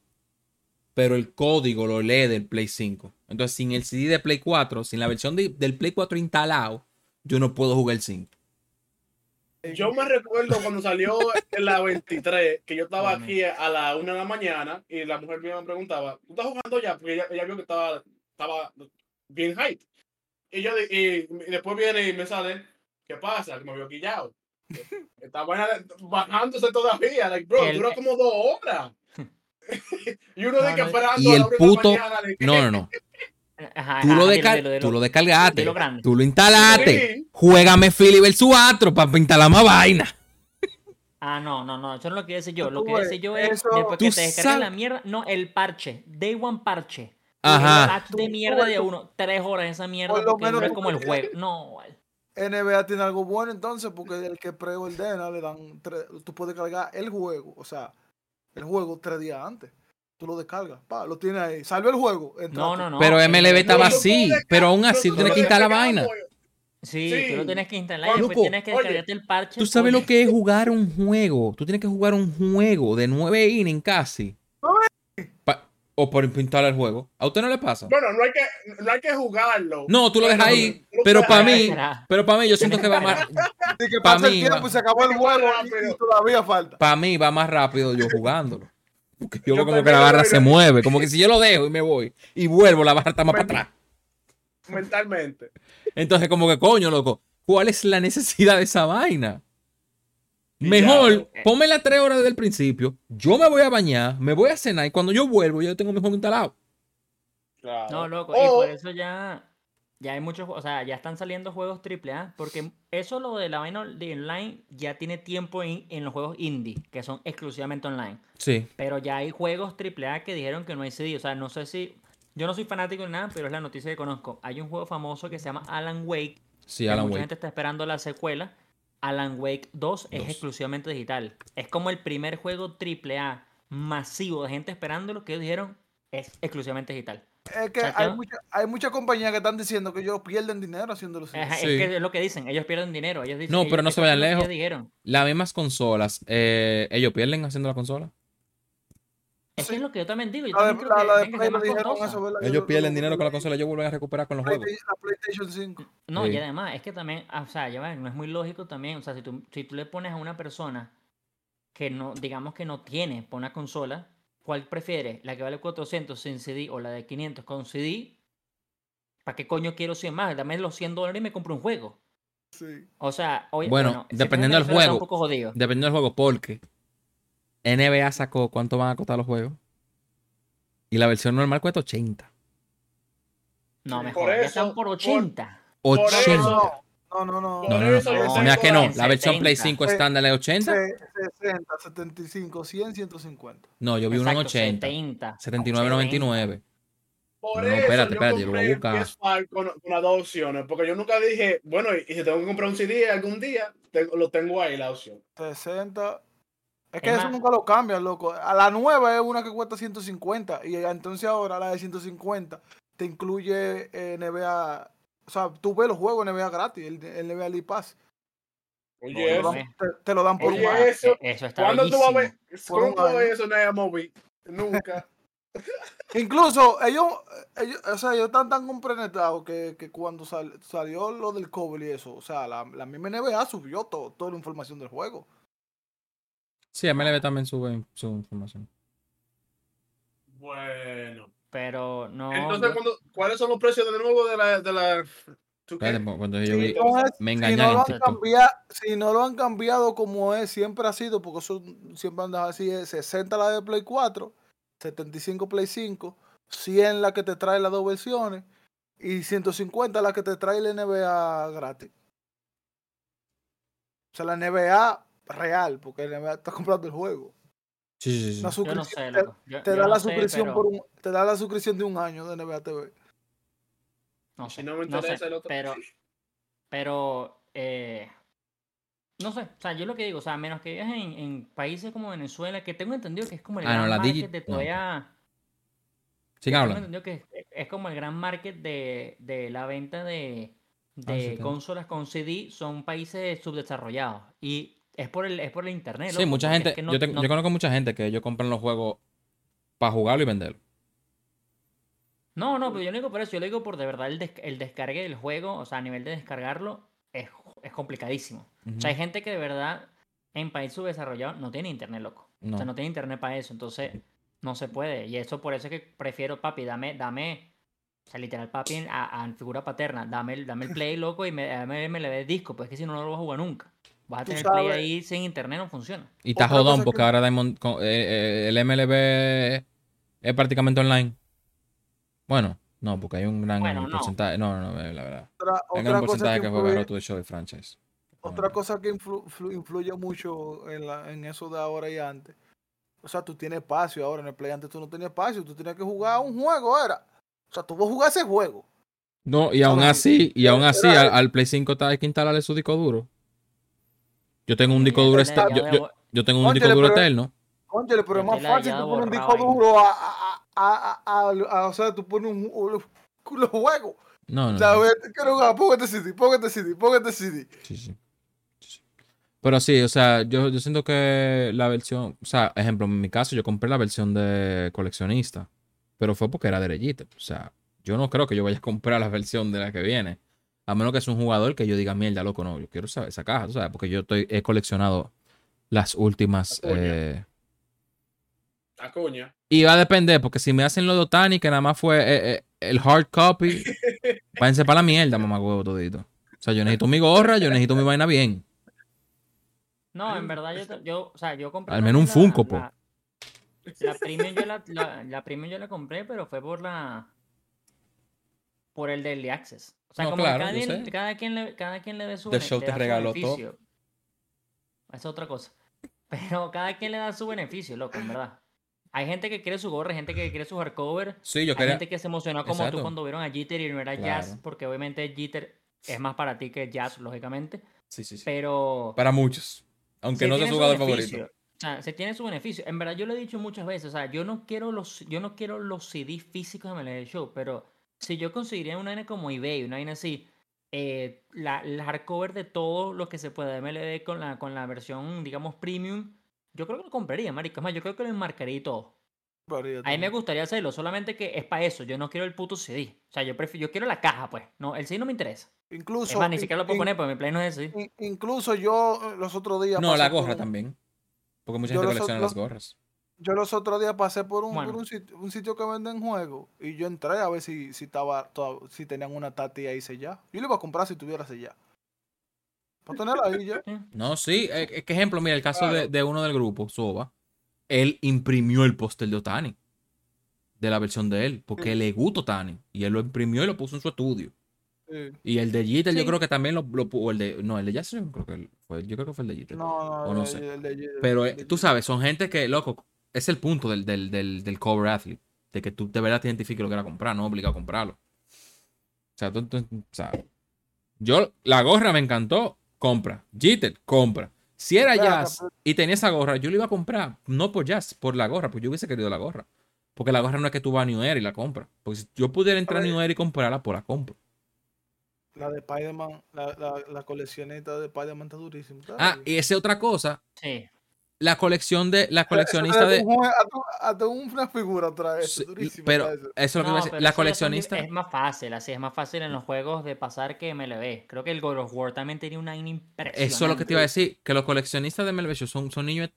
pero el código lo lee del Play 5. Entonces, sin el CD de Play 4, sin la versión de- del Play 4 instalado, yo no puedo jugar el 5. Yo me recuerdo cuando salió la 23, que yo estaba aquí a la una de la mañana y la mujer mía me preguntaba, ¿tú estás jugando ya? Porque ella, ella vio que estaba, estaba bien hype. Y yo y, y después viene y me sale, ¿qué pasa? Que me vio quillado. Está buena bajándose todavía, like, bro, El- dura como dos horas. y uno No, de que no, esperando y el de puto- de No, no, no. Ajá, Tú ajá, lo, descar- dilo, dilo. tú lo descargaste. Dilo grande. Tú lo instalaste. Sí. Juégame Philly versus Astro para instalar más vaina. Ah, no, no, no, eso no es lo que decir yo. Lo que decir yo es eso- después que te descargas la mierda. No, el parche. Day one parche. Ajá. El patch de mierda de uno. Tres horas esa mierda Por lo porque no es como el juego. No. NBA tiene algo bueno entonces porque el que preordena le dan tres, tú puedes cargar el juego, o sea, el juego tres días antes. Tú lo descargas, pa, lo tienes ahí. Salió el juego. No, entraste. no, no. Pero el- MLB estaba Nosotros así. Pero aún así tú tienes que instalar la vaina. Sí, Sí. tú lo tienes que instalar y después tienes que oye, descargarte el parche. Tú sabes oye, lo que es jugar un juego. Tú tienes que jugar un juego de 9 innings casi. Pa- o por instalar el juego. ¿A usted no le pasa? Bueno, no hay que, no hay que jugarlo. No, tú lo dejas ahí. Pero para mí, pero para mí yo siento que va más, que el mí, tiempo va. y se acabó el juego y- todavía falta. para mí va más rápido yo jugándolo. Porque yo, Yo veo como que la barra se mueve. Como que si yo lo dejo y me voy y vuelvo, la barra está más para atrás. Mentalmente. Entonces, como que coño, loco, ¿cuál es la necesidad de esa vaina? Y Mejor, ya. ponme las tres horas desde el principio. Yo me voy a bañar, me voy a cenar y cuando yo vuelvo, yo tengo mi juego instalado. Claro. No, loco, y O- por eso ya, ya hay muchos, o sea, ya están saliendo juegos AAA, porque eso lo de la vaina de online ya tiene tiempo en, en los juegos indie, que son exclusivamente online. Sí. Pero ya hay juegos AAA que dijeron que no hay CD, o sea, no sé si, yo no soy fanático de nada, pero es la noticia que conozco. Hay un juego famoso que se llama Alan Wake, Sí, Alan mucha Wake. gente está esperando la secuela. Alan Wake 2 es Dos. exclusivamente digital. Es como el primer juego AAA masivo de gente esperándolo que ellos dijeron es exclusivamente digital. Es que hay, yo- mucha- hay muchas compañías que están diciendo que ellos pierden dinero haciéndolo así. Ajá, Sí. Es que es lo que dicen, ellos pierden dinero. Ellos dicen, No, ellos- pero no se vayan lejos. dijeron. Las mismas consolas, eh, ellos pierden haciendo la consola. Eso Sí. es lo que yo también digo. Yo La de, también creo la- que la que lo dijeron eso, Ellos lo- pierden dinero con la consola, ellos vuelven a recuperar con los juegos. La PlayStation 5. No, Sí. y además, es que también, ah, o sea, ya va, no es muy lógico también. O sea, si tú, si tú le pones a una persona que no, digamos que no tiene por una consola, ¿cuál prefiere? ¿La que vale 400 sin CD o la de 500 con CD? ¿Para qué coño quiero 100 más? Dame los 100 dólares y me compro un juego. Sí. O sea, hoy, Bueno, que dependiendo del juego. un poco jodido. Dependiendo del juego, porque NBA sacó cuánto van a costar los juegos. Y la versión normal cuesta 80. No, Por mejor. eso, están por por- 80. 80. eso- No, no, no. No, no. no, no. yo mira que no. La versión Play 70. 5 estándar es 80. Se- 60, 75, 100, 150. No, yo vi uno en Exacto, 80. 70. 79.99. Por No, eso espérate, yo espérate, yo lo voy a buscar. el PS5 con, con las dos opciones. Porque yo nunca dije, bueno, y, y si tengo que comprar un CD algún día, tengo- lo tengo ahí la opción. 60. Es que Es eso más- nunca lo cambian, loco. A la nueva es una que cuesta 150. Y entonces ahora la de 150 te incluye eh, NBA. O sea, tú ves los juegos NBA gratis, el, el NBA League Pass. Oye, eso. Te, te lo dan por Oye, un Eso, año. eso- eso está ¿Cuándo tú vas a ver? Por ¿Cuándo un tú vas a ver año. eso en el móvil? Nunca. Incluso ellos, ellos, o sea, ellos están tan compenetrados que, que cuando sal- salió lo del COVID y eso, o sea, la, la misma NBA subió todo, toda la información del juego. Sí, MLB también sube su información. Bueno. Pero no. Entonces, yo- cuando- ¿cuáles son los precios de nuevo de la, de la 2K? Espérate, cuando yo Si vi, no me si engañaron. no, lo han Tito. cambiado, si no lo han cambiado como es, siempre ha sido, porque eso siempre anda así, es 60 la de Play 4, 75 Play 5, 100 la que te trae las dos versiones y 150 la que te trae la NBA gratis. O sea, la NBA real, porque la NBA está comprando el juego. Sí, sí, sí. Yo no sé, te- loco. Yo- te, yo da no la sé, suscripción pero- por un, te da la suscripción de un año de NBA TV. No Si sé, no me no sé, interesa el otro. pero, pero, eh, no sé, o sea, yo lo que digo, o sea, a menos que vivas en, en países como Venezuela, que tengo entendido que es como el Ah, no, gran la market digi- de no. todavía, Sigan tengo hablando. entendido que es, es como el gran market de, de la venta de, de Ah, sí, consolas con CD, son países subdesarrollados, y es por el, es por el internet, Sí, loco, mucha porque es gente. que no- yo, tengo- no- yo conozco mucha gente que ellos compran los juegos para jugarlo y venderlo. No, no, pero yo no digo por eso, yo lo digo por de verdad el, des- el descargue del juego, o sea, a nivel de descargarlo, es, es complicadísimo. O sea, hay gente que de verdad en país subdesarrollado no tiene internet, loco. O sea, no tiene internet para eso, entonces no se puede. Y eso por eso es que prefiero, papi, dame, dame, o sea, literal, papi, a, a figura paterna, dame el, dame el play, loco, y me, dame el disco, pues es que si no, no lo vas a jugar nunca. Vas a tener play ahí sin internet, no funciona. Y está jodón porque que- ahora Diamond- con- eh, eh, el MLB es prácticamente online. Bueno, no, porque hay un gran Bueno, no. porcentaje. No, no, no, eh, la verdad. Otra, Hay un gran porcentaje que que juega influye, Road to the Show y franchise. otra cosa que influ- flu- influye mucho en, la, en eso de ahora y antes. O sea, tú tienes espacio ahora en el Play. Antes tú no tenías espacio. Tú tenías que jugar un juego, era. O sea, tú vas a jugar ese juego. No, y aún así, y aún así, al Play 5 está- hay que instalarle su disco duro. Yo tengo un disco duro este- ya yo, yo- yo tengo un disco duro pero- eterno. Cónchale, pero es más fácil tú poner un disco duro a, a, a, a- a- a- O sea, tú pones un, los juegos. No, no. O sea, quiero jugar, póngate CD, póngate CD, póngate CD. Sí, sí. Pero sí, o sea, yo, yo siento que la versión, o sea, ejemplo, en mi caso yo compré la versión de coleccionista, pero fue porque era de Legit. O sea, yo no creo que yo vaya a comprar la versión de la que viene. A menos que sea un jugador que yo diga, mierda, loco, no, yo quiero saber esa caja, tú sabes, porque yo estoy, he coleccionado las últimas. Coño. eh, Acuña. y va a depender, porque si me hacen lo de Otani, que nada más fue eh, eh, el hard copy, váyanse para la mierda, mamá huevo todito. O sea, yo necesito mi gorra, yo necesito mi vaina bien. No, en verdad yo, o sea, yo compré. Al menos un la- Funko, po. La, la premium yo la, la, la premium yo la compré, pero fue por la por el Daily Access. O sea, No, como claro, cada, quien, cada quien le cada quien le dé su The Show te regaló todo. es otra cosa. Pero cada quien le da su beneficio, loco, en verdad. Hay gente que quiere su gorra, hay gente que quiere su hardcover. Sí, yo Hay quería. gente que se emocionó como Exacto. tú cuando vieron a Jeter y no era Jazz, Claro. porque obviamente Jeter es más para ti que Jazz, lógicamente. Sí, sí, sí. Pero Para muchos. Aunque no sea su jugador beneficio. favorito. O sea, se tiene su beneficio. En verdad, yo lo he dicho muchas veces. O sea, yo no quiero los, yo no quiero los CD físicos de MLB Show, pero si yo conseguiría una vaina como eBay, una vaina así, eh, la, la hardcover de todo lo que se puede de MLB con la, con la versión, digamos, premium, yo creo que lo compraría, marico. Es más, yo creo que lo enmarcaría y todo. A mí me gustaría hacerlo, solamente que es para eso. Yo no quiero el puto CD. O sea, yo prefiero, yo quiero la caja, pues. No, el CD no me interesa. Incluso, Es más, ni in- siquiera lo puedo in- poner, porque mi play no es ese. in- incluso yo eh, los otros días. No, la gorra un- también. Porque mucha Yo gente colecciona las gorras. Yo los otros días pasé por un, por un, sitio, un sitio que venden juegos y yo entré a ver si, si estaba toda- si tenían una tati ahí sellada. Yo le iba a comprar si tuviera sellada. Para tenerla ahí ya. No, sí. eh, eh, ¿Qué ejemplo? Mira, el caso de, Claro. de uno del grupo, Soba. Él imprimió el póster de Otani. De la versión de él. Porque le gusta Otani. Y él lo imprimió y lo puso en su estudio. Sí. Y el de Jeter, yo creo que también lo, lo o el de. No, el de Jackson, yo creo que fue, yo creo que fue el de Jeter. No, no, O no el- sé. el de- el Pero de- tú sabes, son gente que, loco, es el punto del, del, del, del cover athlete. De que tú de verdad te identifiques lo que era comprar, no obligado a comprarlo. O sea, tú, tú- o sea, yo, la gorra me encantó, compra. Jeter, compra. Si era Claro, Jazz y tenía esa gorra, yo la iba a comprar. No por Jazz, por la gorra, pues yo hubiese querido la gorra. Porque la gorra no es que tú vas a New Era y la compras. Porque si yo pudiera entrar a. New Era y comprarla, pues la compro. La de Spider-Man, la, la, la coleccionista de Spider-Man está durísima. Ah, y esa es otra cosa. Sí. La colección de. La coleccionista de. Hasta una figura otra vez. Sí, pero eso. es lo que iba a No, decir. pero La coleccionista. Es más fácil, así es más fácil en los juegos de pasar que MLB. Creo que el God of War también tenía una impresionante. Eso es lo que te iba a decir, que los coleccionistas de MLB son, son niños,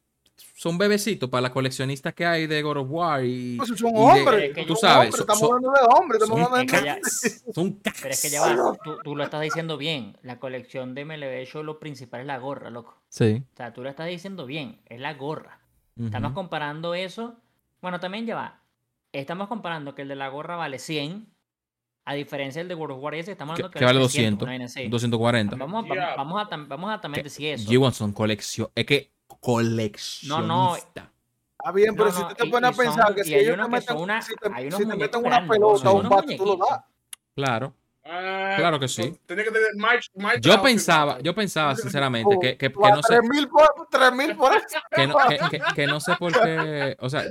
son bebecitos para las coleccionistas que hay de God of War y Pues son y de- hombres. que son tú sabes, hombres, son- estamos son- hablando de hombres, estamos son- hablando de ya- son Pero es que ya va, tú, tú lo estás diciendo bien. La colección de MLB Show lo principal es la gorra, loco. Sí. O sea, tú lo estás diciendo bien, es la gorra. Estamos comparando eso. Bueno, también ya va. Estamos comparando que el de la gorra vale 100. A diferencia del de World of War ese, estamos hablando que, que vale 300, 200, una vaina así. 240. Vamos, vamos, a, vamos a también decir eso. G1 son colección, es que coleccionista. Está bien, pero No, si no, tú te y a pensar que si hay ellos te que meten, una- si te, hay si te meten una pelota o un bate, tú lo das. Claro. Ah, Claro que sí. Tenía que tener Mike, Mike Yo pensaba, yo pensaba sinceramente que, que, no sé, 3.000 por, 3.000 por eso. que no, que, que- que no sé por qué, o sea,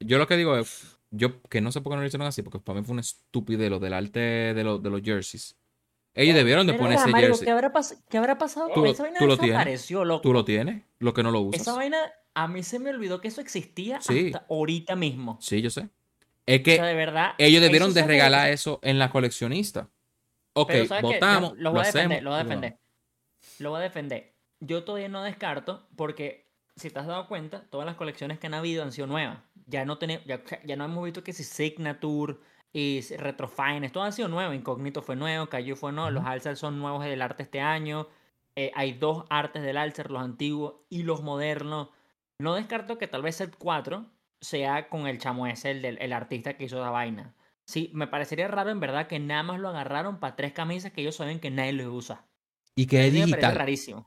yo lo que digo es, yo que no sé por qué no lo hicieron así, porque para mí fue una estupidez lo del arte de, los de los jerseys. Ellos debieron de ponerse mira, marico, jersey. ¿qué habrá, qué habrá pasado? Tú lo- esa vaina tú lo tienes. loco. Tú lo tienes, lo que no lo usas. Esa vaina, a mí se me olvidó que eso existía Sí. hasta ahorita mismo. Sí, yo sé. Es O que sea, de verdad. ellos debieron de regalar eso en la coleccionista. Ok, votamos, Lo, lo, voy hacemos. defender, lo voy a lo defender. Lo voy a defender. Yo todavía no descarto porque, si te has dado cuenta, todas las colecciones que han habido han sido nuevas. Ya no, tenemos, ya, ya no hemos visto que si Signature y Retrofines, todo ha sido nuevo. Incógnito fue nuevo, Caillou fue nuevo, los Alcer son nuevos del arte este año. Eh, hay dos artes del Alcer, los antiguos y los modernos. No descarto que tal vez Set 4 sea con el chamo ese, el, del, el artista que hizo la vaina. Sí, me parecería raro en verdad que nada más lo agarraron para tres camisas que ellos saben que nadie los usa. Y que es Eso me digital. rarísimo.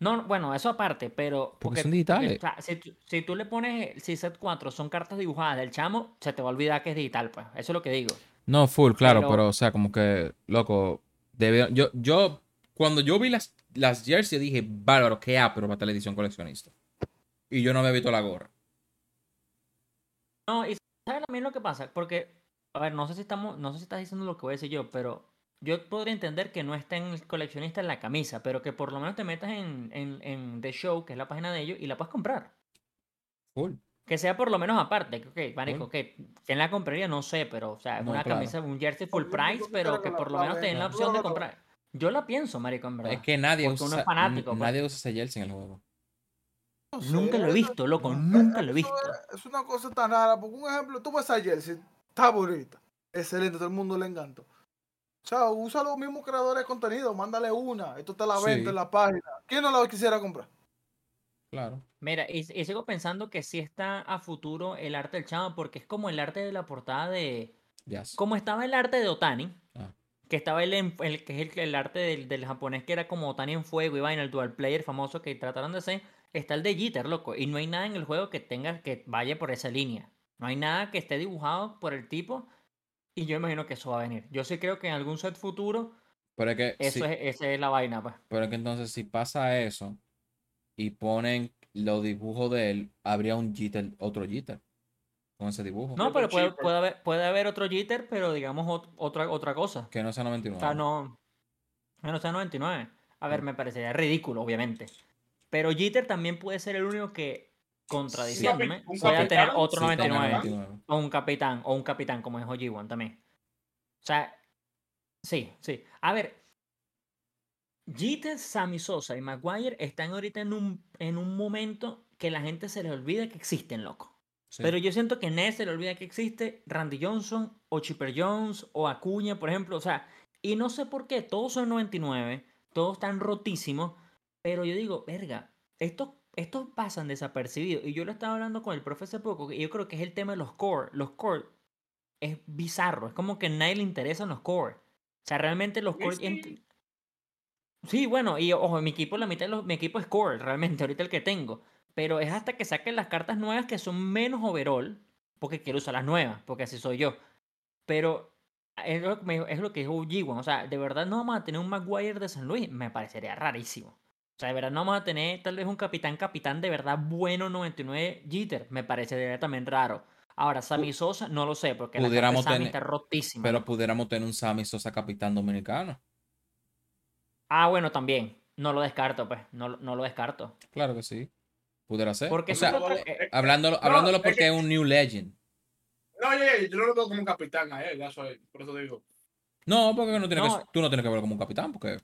No, bueno, eso aparte, pero. Porque son digitales. sea, si, tú- si tú le pones. Si set 4 son cartas dibujadas del chamo, se te va a olvidar que es digital, pues. Eso es lo que digo. No, full, claro, pero, Pero- o sea, como que, loco, debe- yo, yo, cuando yo vi las, las jerseys dije, bárbaro, qué apro para televisión coleccionista. Y yo no había visto la gorra. No, y ¿sabes también lo que pasa? Porque, a ver, no sé si estamos, no sé si estás diciendo lo que voy a decir yo, pero yo podría entender que no esté en el coleccionista en la camisa, pero que por lo menos te metas en, en, en The Show, que es la página de ellos, y la puedes comprar. Full. Que sea por lo menos aparte. Ok, marico, que ¿quién la compraría? No sé, pero, o sea, es No, una claro. camisa, un jersey full price, pero que por lo menos te den la opción de comprar. Yo la pienso, marico, en verdad. Es que nadie Porque uno usa, es fanático, pues. nadie usa ese jersey en el juego. No Nunca lo he visto, loco, nunca lo he visto. Es, una cosa tan rara, porque un ejemplo, tú ves a Jersey, está bonita, excelente, todo el mundo le encanta. O sea, usa los mismos creadores de contenido, mándale una, esto te la Sí. vende en la página. ¿Quién no la quisiera comprar? Claro. Mira, y, y sigo pensando que sí está a futuro el arte del chamo, porque es como el arte de la portada de. Como estaba el arte de Otani, Ah. que estaba el, en- el que es el, el arte del, del japonés que era como Otani en fuego y vaina, el dual player famoso que trataron de hacer, está el de Jeter, loco. Y no hay nada en el juego que tenga que vaya por esa línea. No hay nada que esté dibujado por el tipo. Y yo imagino que eso va a venir. Yo sí creo que en algún set futuro, Pero es que, eso es, esa es la vaina, pues. pero es que entonces si pasa eso y ponen los dibujos de él, habría un Jeter, otro Jeter con ese dibujo. No, pero puede, puede haber, puede haber otro Jeter, pero digamos ot- otra, otra cosa. Que no sea O 99. sea, no. Que no sea 99. A ver, me parecería ridículo, obviamente. Pero Jeter también puede ser el único que, contradiciéndome, Un pueda capitán, tener otro Sí, tenga 99. 99. O un capitán, o un capitán, como es Ojiwan también. O sea, sí, sí. A ver, Jeter, Sammy Sosa y Maguire están ahorita en un, en un momento que la gente se les olvida que existen, loco. Sí. Pero yo siento que nadie se le olvida que existe Randy Johnson o Chipper Jones o Acuña, por ejemplo. O sea, y no sé por qué, todos son 99, todos están rotísimos, pero yo digo, verga, estos, estos pasan desapercibidos. Y yo lo estaba hablando con el profe hace poco, y yo creo que es el tema de los core. Los core es bizarro, es como que a nadie le interesan los core. O sea, realmente los core... Sí. ent- Sí, bueno, y ojo, mi equipo, la mitad de los, mi equipo es core, realmente, ahorita el que tengo. Pero es hasta que saquen las cartas nuevas que son menos overall, porque quiero usar las nuevas, porque así soy yo. Pero es lo que, me- es lo que dijo G1, o sea, de verdad no vamos a tener un Maguire de San Luis, me parecería rarísimo. O sea, de verdad no vamos a tener tal vez un capitán, capitán de verdad bueno 99 Jeter, me parecería también raro. Ahora, Sammy Sosa, no lo sé, porque la pudiéramos Sammy tener- está rotísima. Pero pudiéramos tener un Sammy Sosa capitán dominicano. Ah, bueno, también. No lo descarto, pues. No, lo- no lo descarto. Claro que sí. Pudiera ser. Porque o sea, otra- eh, hablándolo, No, hablándolo es porque que- es un new legend. No, ya, yo no lo veo como un capitán a él, ya soy, por eso digo. No, porque no tiene No. que, tú no tienes que verlo como un capitán, porque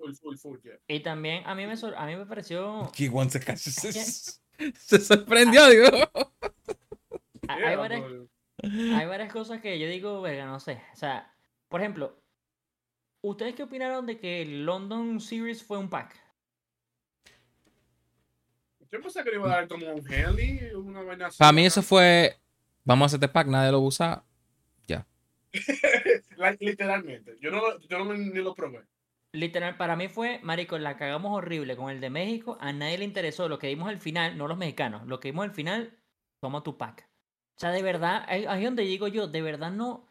Full, full, full, yeah. Y también a mí me, sor- a mí me pareció... Se, casi se, se sorprendió, digo. ha- Yeah, hay, varias, hay varias cosas que yo digo, verga, no sé. O sea, por ejemplo, ¿ustedes qué opinaron de que el London Series fue un pack? Yo pensé que le iba a dar como un Henley, una vaina así. Para mí eso fue, vamos a hacer este pack, nadie lo usa. Like, literalmente. Yo no, lo- yo no me- ni lo probé. Literal, para mí fue, marico, la cagamos horrible con el de México. A nadie le interesó lo que vimos al final, no los mexicanos. Lo que vimos al final, toma tu pack. O sea, de verdad, ahí es donde digo yo, de verdad no.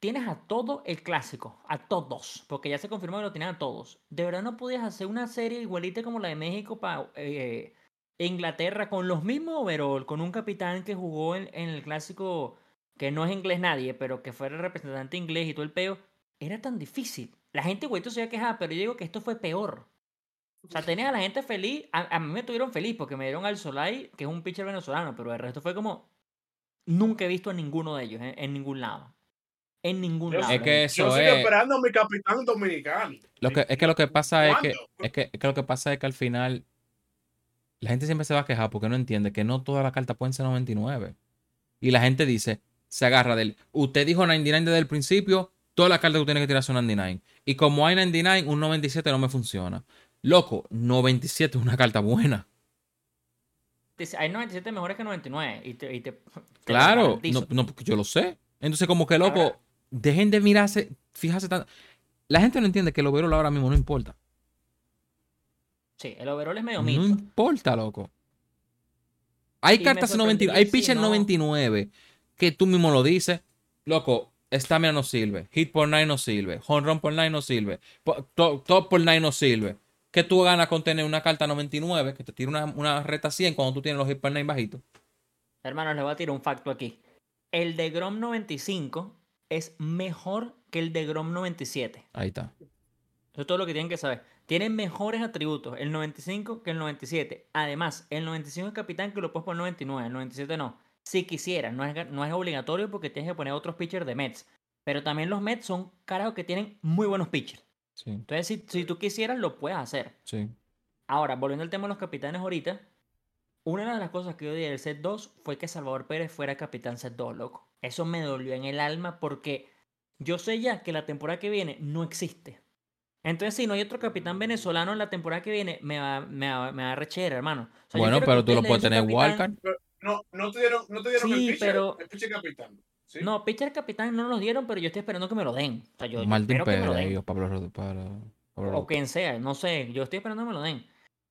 Tienes a todo el clásico, a todos, porque ya se confirmó que lo tienen a todos. De verdad no podías hacer una serie igualita como la de México para Inglaterra con los mismos overall, con un capitán que jugó en, en el clásico que no es inglés nadie, pero que fuera representante inglés y todo el peo. Era tan difícil. La gente, güey, se iba a quejar, pero yo digo que esto fue peor. O sea, tenías a la gente feliz. A, a mí me tuvieron feliz porque me dieron al Solay, que es un pitcher venezolano, pero el resto fue como. Nunca he visto a ninguno de ellos en, en ningún lado. En ningún Yo lado. Es que eso Yo sigo es. esperando a mi capitán dominicano. Lo que, es que lo que pasa es que, es que, es que lo que pasa es que al final la gente siempre se va a quejar porque no entiende que no todas las cartas pueden ser 99. Y la gente dice, se agarra del, usted dijo 99 desde el principio, todas las cartas que tú tienes que tirar son 99. Y como hay 99, un 97 no me funciona. Loco, 97 es una carta buena. Hay 97 mejores que 99. Y te, y te- te lo Claro, no, no, porque yo lo sé. Entonces, como que loco, dejen de mirarse, fíjate tanto. La gente no entiende que el overall ahora mismo no importa. Sí, el overall es medio No mito. importa, loco. Hay Y cartas 99, hay si pitchers no- 99 que tú mismo lo dices. Loco, Stamina no sirve, Hit por 9 no sirve, Home Run por 9 no sirve, po- to- Top por 9 no sirve. Que tú ganas con tener una carta 99 que te tira una, una reta 100 cuando tú tienes los Hit por 9 bajitos. Hermanos, les voy a tirar un facto aquí. El de Grom 95 es mejor que el de Grom 97. Ahí está. Eso es todo lo que tienen que saber. Tienen mejores atributos el 95 que el 97. Además, el 95 es capitán que lo puedes poner 99, el 97 no. Si quisieras, no es, no es obligatorio porque tienes que poner otros pitchers de Mets. Pero también los Mets son carajos que tienen muy buenos pitchers. Sí, Entonces, si, si tú quisieras, lo puedes hacer. sí. Ahora, volviendo al tema de los capitanes ahorita, una de las cosas que yo odié del set 2 fue que Salvador Pérez fuera capitán set 2, loco. Eso me dolió en el alma porque yo sé ya que la temporada que viene no existe. Entonces, si no hay otro capitán venezolano en la temporada que viene, me va, me va, me va a rechera, hermano. O sea, yo bueno, pero tú lo puedes tener wildcard. No, no te dieron, no te dieron Sí, el pitcher, pero- el pitcher capitán. ¿sí? No, pitcher capitán no nos los dieron, pero yo estoy esperando que me lo den. O sea, yo, yo Martín espero que me lo den. Pérez o Pablo Pablo- Pablo O quien sea, no sé, yo estoy esperando que me lo den.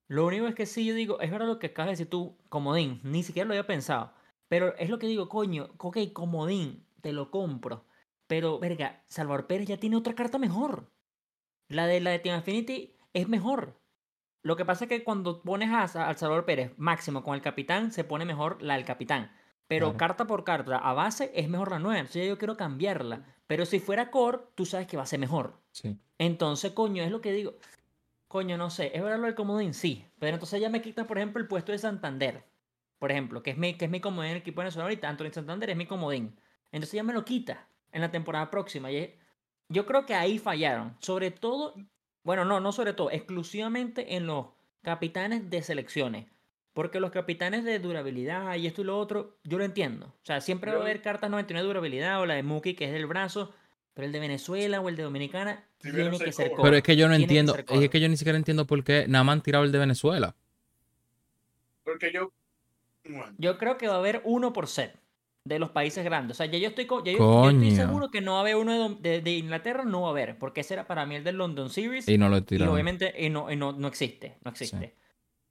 Lo único es que sí, yo digo, es verdad lo que acabas de decir tú, comodín, ni siquiera lo había pensado. Pero es lo que digo, coño, ok, comodín, te lo compro. Pero, verga, Salvador Pérez ya tiene otra carta mejor. La de la de Team Affinity es mejor. Lo que pasa es que cuando pones a, al Salvador Pérez máximo con el capitán, se pone mejor la del capitán. Pero Claro. carta por carta, a base, es mejor la nueva. Entonces yo quiero cambiarla. Pero si fuera core, tú sabes que va a ser mejor. Sí. Entonces, coño, es lo que digo. Coño, no sé, es verdad lo del comodín, sí. Pero entonces ya me quitas, por ejemplo, el puesto de Santander. Por ejemplo, que es mi, que es mi comodín en el equipo venezolano ahorita. Anthony Santander es mi comodín. Entonces ya me lo quita en la temporada próxima. Y es- yo creo que ahí fallaron. Sobre todo, bueno, no, no sobre todo, exclusivamente en los capitanes de selecciones. Porque los capitanes de durabilidad y esto y lo otro, yo lo entiendo. O sea, siempre va a haber cartas 99 de durabilidad o la de Muki, que es del brazo. Pero el de Venezuela o el de Dominicana Si tiene que ser core. Pero es que yo no Tiene entiendo, es que yo ni siquiera entiendo por qué nada más han tirado el de Venezuela. Porque yo. Bueno, Yo creo que va a haber uno por set de los países grandes. O sea, ya yo estoy, ya yo- yo estoy seguro que no va a haber uno de, de- de Inglaterra, no va a haber. Porque ese era para mí el del London Series. Y no lo he Y obviamente y no, y no, no existe, no existe.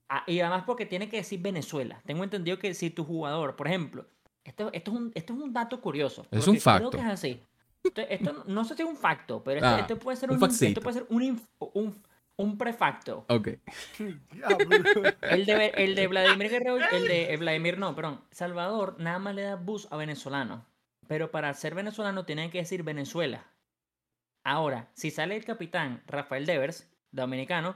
Ah, y además porque tiene que decir Venezuela. Tengo entendido que si tu jugador, por ejemplo, esto, esto, es, un, esto es un dato curioso. Es un Creo facto. que es así. Esto, esto no- sé si es un facto, pero esto, Ah, esto puede ser un un, esto puede ser un, un, un prefacto. Ok. El de, el de Vladimir Guerrero, el de el Vladimir, no, perdón. Salvador nada más le da bus a venezolano. Pero para ser venezolano tienen que decir Venezuela. Ahora, si sale el capitán Rafael Devers, dominicano,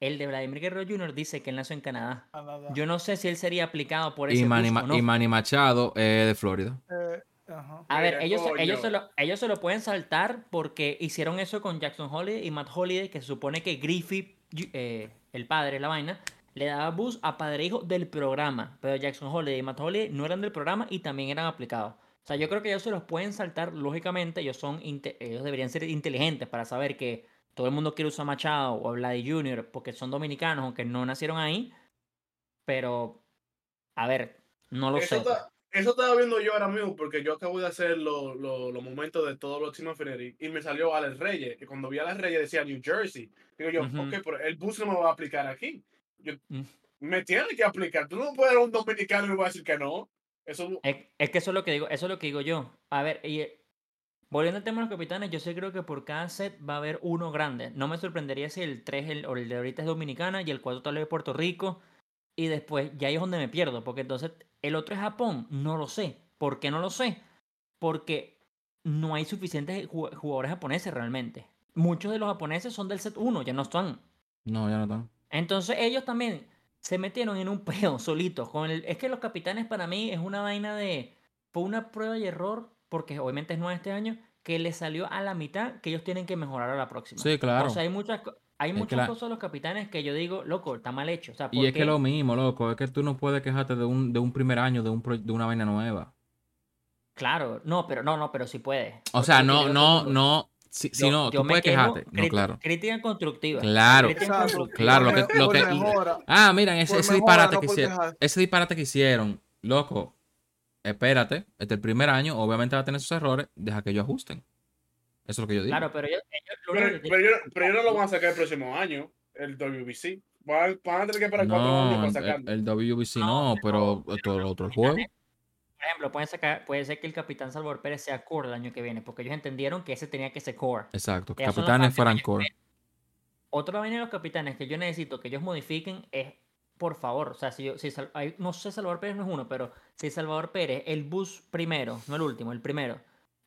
el de Vladimir Guerrero Jr. dice que él nació en Canadá. A nada. Yo no sé si él sería aplicado por ese Y Manny, bus Ma- o no. y Manny Machado eh, de Florida. Eh, ajá. A ver, Mira, ellos, se- ellos, se lo, ellos se lo pueden saltar porque hicieron eso con Jackson Holiday y Matt Holiday, que se supone que Griffith, eh, el padre, la vaina, le daba bus a padre e hijo del programa. Pero Jackson Holiday y Matt Holiday no eran del programa y también eran aplicados. O sea, yo creo que ellos se los pueden saltar, lógicamente, ellos son ellos deberían ser inteligentes para saber que todo el mundo quiere usar Machado o Vladi Jr. porque son dominicanos, aunque no nacieron ahí. Pero, a ver, no lo eso, sé. ta- eso estaba viendo yo ahora mismo porque yo acabo de hacer lo- lo- los momentos de todos los Team Affinity y me salió Alex Reyes. Y cuando vi a Alex Reyes decía New Jersey. Digo yo, Ujú. ok, pero el bus no me va a aplicar aquí. Yo, Mm. me tiene que aplicar. Tú no puedes ser un dominicano y me vas a decir que no. Eso Es, es que eso es lo que digo, eso es lo que digo yo. A ver, y, eh, volviendo al tema de los capitanes, yo sí creo que por cada set va a haber uno grande. No me sorprendería si el 3 el, o el de ahorita es Dominicana y el 4 tal vez Puerto Rico. Y después, ya ahí es donde me pierdo. Porque entonces, el otro es Japón. No lo sé. ¿Por qué no lo sé? Porque no hay suficientes ju- jugadores japoneses realmente. Muchos de los japoneses son del set 1, ya no están. No, ya no están. Entonces ellos también se metieron en un peo solitos. Con el, es que los capitanes para mí es una vaina de... Fue una prueba y error, porque obviamente es nueva este año, que les salió a la mitad que ellos tienen que mejorar a la próxima. Sí, claro. O sea, hay muchas, hay Es la- cosas de los capitanes que yo digo, loco, está mal hecho. O sea, Y ¿por es que qué? lo mismo, loco. Es que tú no puedes quejarte de un, de un primer año, de, un pro- de una vaina nueva. Claro, no, pero no, no, pero sí puede. O sea, no, no, no. Si, si yo- no, yo tú puedes quejarte. No, claro. Crítica constructiva. Claro. Crítica Exacto. constructiva. Claro, lo que- me- lo por que- mejora. Ah, miren, ese, Por ese mejora, disparate no que hicieron. Ese disparate que hicieron, loco. Espérate, este es el primer año, obviamente va a tener sus errores, deja que ellos ajusten. Eso es lo que yo digo. Claro, pero lo Pero, yo, pero yo no lo van a sacar el próximo año, el WBC. Van, van a tener que esperar cuatro años no, para el, sacarlo. el WBC No, no, pero todo lo otro el juego. Por ejemplo, pueden sacar, puede ser que el capitán Salvador Pérez sea core el año que viene, porque ellos entendieron que ese tenía que ser core. Exacto, que capitanes fueran core. Otra vaina de los capitanes que yo necesito que ellos modifiquen es, por favor, o sea, si yo, si no sé, Salvador Pérez no es uno, pero si Salvador Pérez, el bus primero, no el último, el primero,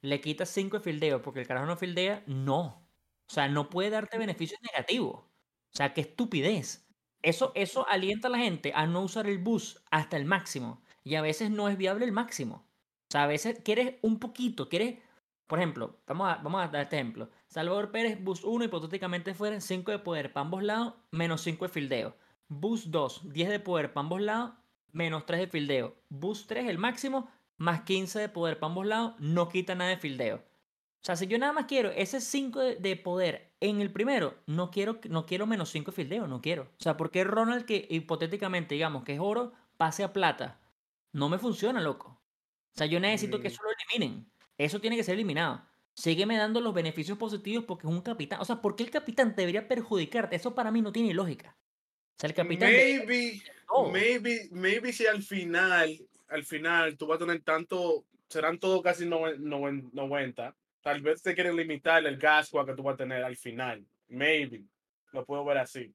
le quita 5 de fildeo porque el carajo no fildea, no. O sea, no puede darte beneficios negativos. O sea, qué estupidez. Eso, eso alienta a la gente a no usar el bus hasta el máximo. Y a veces no es viable el máximo. O sea, a veces quieres un poquito, quieres, por ejemplo, vamos a, vamos a dar este ejemplo. Salvador Pérez, bus 1, hipotéticamente fueran 5 de poder para ambos lados, menos 5 de fildeo. Bus 2, 10 de poder para ambos lados, menos 3 de fildeo. Bus 3, el máximo, más 15 de poder para ambos lados, no quita nada de fildeo. O sea, si yo nada más quiero ese 5 de, de poder en el primero, no quiero, no quiero menos 5 de fildeo, no quiero. O sea, porque Ronald, que hipotéticamente digamos que es oro, pase a plata. No me funciona, loco. O sea, yo necesito que eso lo eliminen. Eso tiene que ser eliminado. Sígueme dando los beneficios positivos porque es un capitán. O sea, ¿por qué el capitán debería perjudicarte? Eso para mí no tiene lógica. O sea, el capitán. Maybe, maybe, maybe si al final, al final tú vas a tener tanto, serán todos casi noven- noven- 90. Tal vez te quieren limitar el gasco que tú vas a tener al final. Maybe. Lo puedo ver así.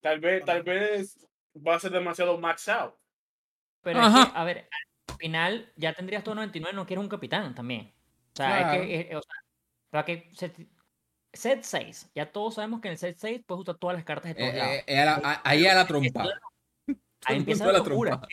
Tal vez, tal vez va a ser demasiado max out. Pero es que, a ver, al final ya tendrías todo 99, no quieres un capitán también. O sea, Claro. es que, eh, o sea, para que set, set 6, ya todos sabemos que en el set 6 puedes usar todas las cartas de todos Eh, lados. eh, eh, a la- a- ahí a la trompa. Ahí empieza la la locura. trompa.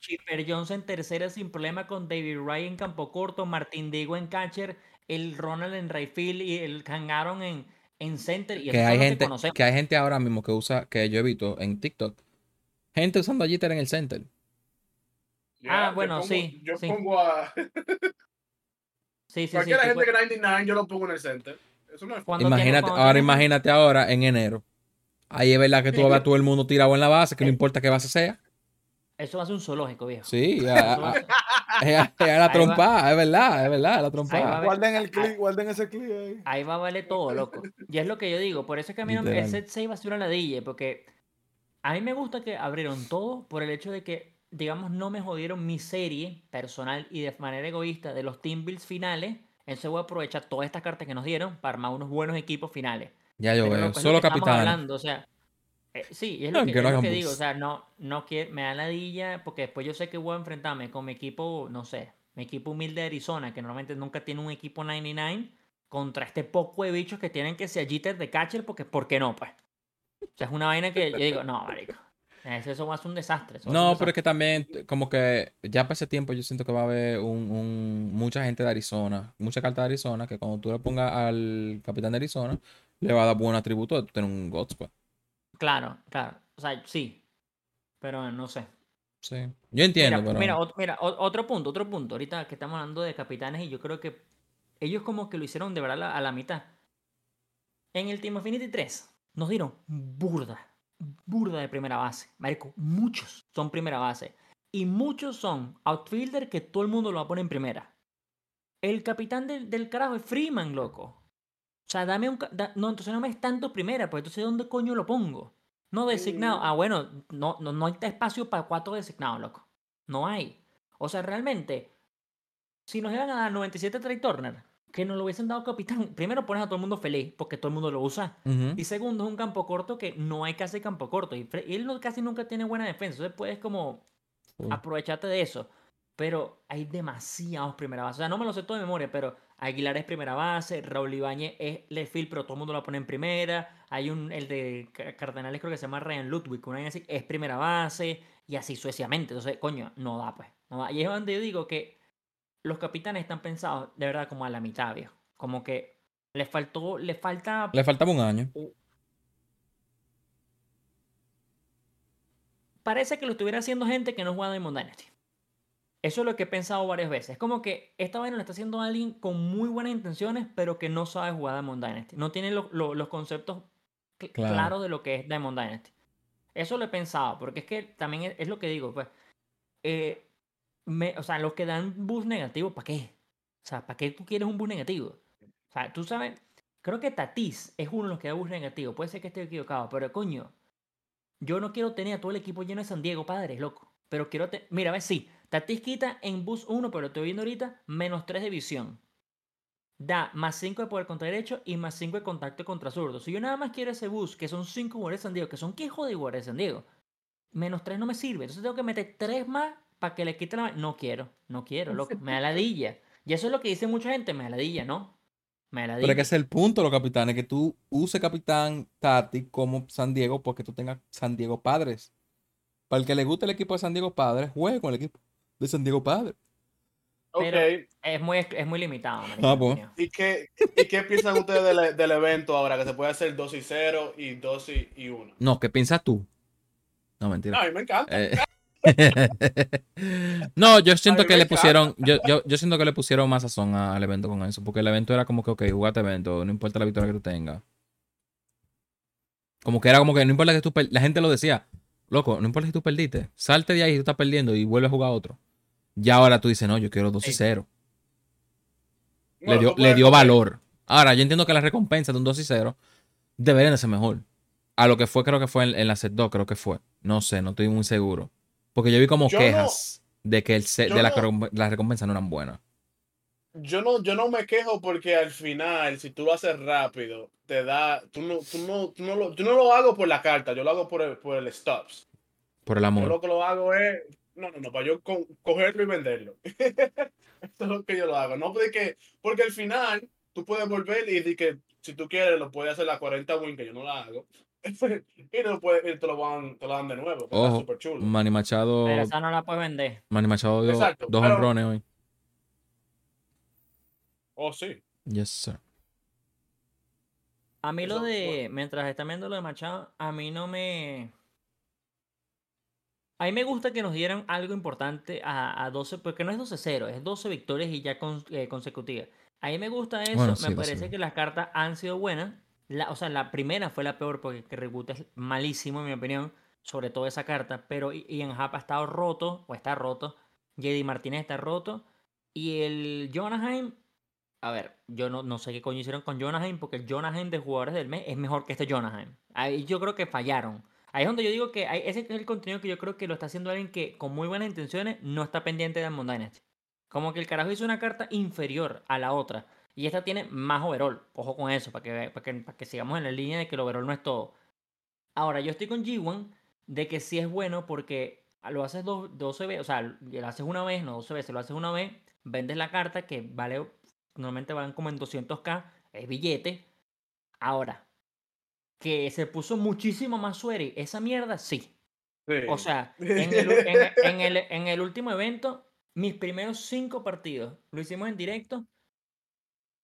Chipper, Jones en tercera sin problema con David Wright en campo corto, Martín Diego en catcher, el Ronald en right field y el Hangaron en, en center. Y Que hay gente, conocemos. que hay gente ahora mismo que usa, que yo he visto en TikTok, gente usando a Jeter en el center. Ah, bueno, pongo- sí, Yo sí. pongo a Sí, sí, sí. cualquier tú gente puedes- que 99 yo lo pongo en el center. Eso no es Imagínate, ahora imagínate ahora en enero. Ahí es verdad que tú vas a ver a todo el mundo tirado en la base, que no importa qué base sea. Eso va a ser un zoológico, viejo. Sí, a, la Ahí va. trompa, es verdad, es verdad, la Ahí va a trompa. ver. Guarden el clip, guarden ese clip ahí. Ahí va a valer todo, loco. Y es lo que yo digo. Por eso es que a mí no me- el set 6 va a ser una ladilla. Porque a mí me gusta que abrieron todo por el hecho de que, digamos, no me jodieron mi serie personal y de manera egoísta de los team builds finales. Entonces voy a aprovechar todas estas cartas que nos dieron para armar unos buenos equipos finales. Ya yo Pero, veo, solo capitán. hablando, o sea, eh, sí, es lo que, es lo que digo, o sea, no, no quiero, me da ladilla porque después yo sé que voy a enfrentarme con mi equipo, no sé, mi equipo humilde de Arizona, que normalmente nunca tiene un equipo 99, contra este poco de bichos que tienen que ser jitter de catcher, porque ¿por qué no, pues? O sea, es una vaina que yo digo, no, marico, eso, va a ser un desastre. un No, pero es desastre". que también, como que ya para ese tiempo yo siento que va a haber un, un- mucha gente de Arizona, mucha carta de Arizona, que cuando tú le pongas al capitán de Arizona, le va a dar buen atributo de tener un Gods, pues. Claro, claro, o sea, sí, pero no sé. Sí. Yo entiendo, Mira, pero. mira, ot- mira, otro punto, otro punto. Ahorita que estamos hablando de capitanes y yo creo que ellos como que lo hicieron de verdad a la, a la mitad. En el Team Affinity 3 nos dieron burda, burda de primera base. Marico, muchos son primera base. Y muchos son outfielder que todo el mundo lo va a poner en primera. El capitán del, del carajo es Freeman, loco. O sea, dame un... da- no, entonces no me es tanto primera, pues entonces ¿dónde coño lo pongo? No designado. Mm. Ah, bueno, no, no, no hay espacio para cuatro designados, loco. No hay. O sea, realmente, si nos iban a dar 97 Trey Turner, que nos lo hubiesen dado capitán, primero pones a todo el mundo feliz, porque todo el mundo lo usa. Y segundo, es un campo corto que no hay casi campo corto. Y, él no- casi nunca tiene buena defensa. Entonces puedes como Sí. aprovecharte de eso. Pero hay demasiados primera base. O sea, no me lo sé todo de memoria, pero Aguilar es primera base, Raúl Ibáñez es left field, pero todo el mundo lo pone en primera. Hay un, el de Ca- Cardenales creo que se llama Ryan Ludwig, una así, es primera base, y así sucesivamente. Entonces, coño, no da pues. No da. Y es donde yo digo que los capitanes están pensados de verdad como a la mitad, viejo. Como que les faltó, les falta Le faltaba un año. parece que lo estuviera haciendo gente que no juega Diamond Dynasty. Eso es lo que he pensado varias veces. Es como que esta vaina lo está haciendo alguien con muy buenas intenciones, pero que no sabe jugar Diamond Dynasty. No tiene lo- lo- los conceptos cl- Claro. claros de lo que es Diamond Dynasty. Eso lo he pensado, porque es que también es, es lo que digo, pues. eh, me- o sea, los que dan boost negativo, ¿para qué? O sea, ¿para qué tú quieres un boost negativo? O sea, tú sabes, creo que Tatis es uno de los que da boost negativo. Puede ser que esté equivocado, pero coño, yo no quiero tener a todo el equipo lleno de San Diego, padres, loco. Pero quiero tener. Mira, a ver, sí. Tatis quita en bus 1, pero estoy viendo ahorita, menos 3 de visión. Da más 5 de poder contra derecho y más 5 de contacto contra zurdo. Si yo nada más quiero ese bus, que son 5 jugadores de San Diego, que son qué de jugadores de San Diego, menos 3 no me sirve. Entonces tengo que meter 3 más para que le quite la. No quiero, no quiero, loco. Me da ladilla. Y eso es lo que dice mucha gente, me da ladilla, ¿no? Me da ladilla. Pero es que ese es el punto, los capitanes, que tú uses capitán Tati como San Diego porque tú tengas San Diego Padres. Para el que le guste el equipo de San Diego Padres, juegue con el equipo de San Diego Padres. Ok. Pero- Es muy, es muy limitado, Ah, pues. ¿Y qué, ¿Y qué piensan ustedes del, del evento ahora? Que se puede hacer 2 y 0 y 2 y, y 1. No, ¿qué piensas tú? No, mentira. No, a mí me encanta. Eh, no, yo siento que le encanta. pusieron, yo, yo, yo siento que le pusieron más sazón al evento con eso, porque el evento era como que, ok, jugate evento, no importa la victoria que tú tengas. Como que era como que no importa que tú, per- la gente lo decía, loco, no importa si tú perdiste, salte de ahí si tú estás perdiendo y vuelve a jugar otro. Ya ahora tú dices, no, yo quiero 2 y Ey. 0. No, le dio, le dio valor. Ahora, yo entiendo que las recompensas de un 2 y 0 deberían de ser mejor. A lo que fue, creo que fue en, en la set 2, creo que fue. No sé, no estoy muy seguro. Porque yo vi como Yo no- quejas de que el set- yo de la no- las recompensas no eran buenas. Yo no, yo no me quejo porque al final, si tú lo haces rápido, te da. Tú no, tú no, tú no lo, yo no lo hago por la carta, yo lo hago por el, por el stops. Por el Yo amor. lo que lo hago es. No, no, no, para yo co- cogerlo y venderlo. Esto es lo que yo lo hago. No porque, porque al final tú puedes volver y decir que si tú quieres lo puedes hacer a 40 win, que yo no la hago. y, no puedes, y te, lo van, te lo dan de nuevo. está Ojo, súper chulo. Manny Machado, Pero esa no la puedes vender. Manny Machado dio Exacto, dos pero- honrones hoy. Oh, sí. Yes, sir. A mí lo de, mientras están viendo lo de Machado, a mí no me... A mí me gusta que nos dieran algo importante a, a 12, porque no es 12-0, es 12 victorias y ya con- eh, consecutivas. A mí me gusta eso, Bueno, sí, me parece que las cartas han sido buenas. La, o sea, la primera fue la peor porque que Reboot es malísimo en mi opinión, sobre todo esa carta, pero Ian Happ ha estado roto, o está roto, JD Martínez está roto, y el Jonaheim, a ver, yo no, no sé qué coño hicieron con Jonaheim, porque el Jonaheim de jugadores del mes es mejor que este Jonaheim. Ahí yo creo que fallaron. Ahí es donde yo digo que ese es el contenido que yo creo que lo está haciendo alguien que con muy buenas intenciones no está pendiente de Diamond Dynasty. Como que el carajo hizo una carta inferior a la otra. Y esta tiene más overall. Ojo con eso, para que, para que, sigamos en la línea de que el overall no es todo. Ahora, yo estoy con G1 de que sí es bueno porque lo haces dos, 12 veces, o sea, lo haces una vez, no 12 veces, lo haces una vez, vendes la carta que vale, normalmente van como en 200k, es billete. Ahora, que se puso muchísimo más suere, esa mierda sí. Sí. O sea, en el, en- en el- en el último evento, mis primeros cinco partidos lo hicimos en directo.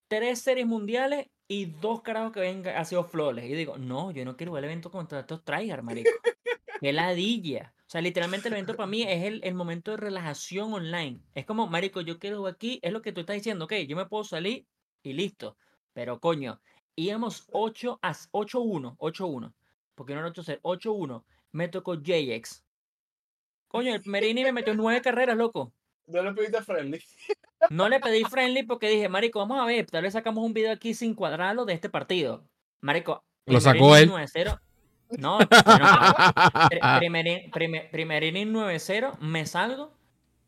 Tres series mundiales y dos carajos que habían ha sido flores. Y digo, no, yo no quiero ver el evento contra estos tryhard, marico. Qué ladilla. O sea, literalmente el evento para mí es el, el momento de relajación online. Es como, marico, yo quiero aquí, es lo que tú estás diciendo, ok, yo me puedo salir y listo. Pero coño, íbamos 8 a 8-1, 8-1. Porque no era 8-0, 8-1. Me tocó JX. Coño, el primer inning me metió nueve carreras, loco. No le pediste friendly. No le pedí friendly porque dije, Marico, vamos a ver, tal vez sacamos un video aquí sin cuadrarlo de este partido. Marico. Lo sacó él. 9-0. No, bueno, claro. Pri- primer, in- primer, primer inning 9-0, me salgo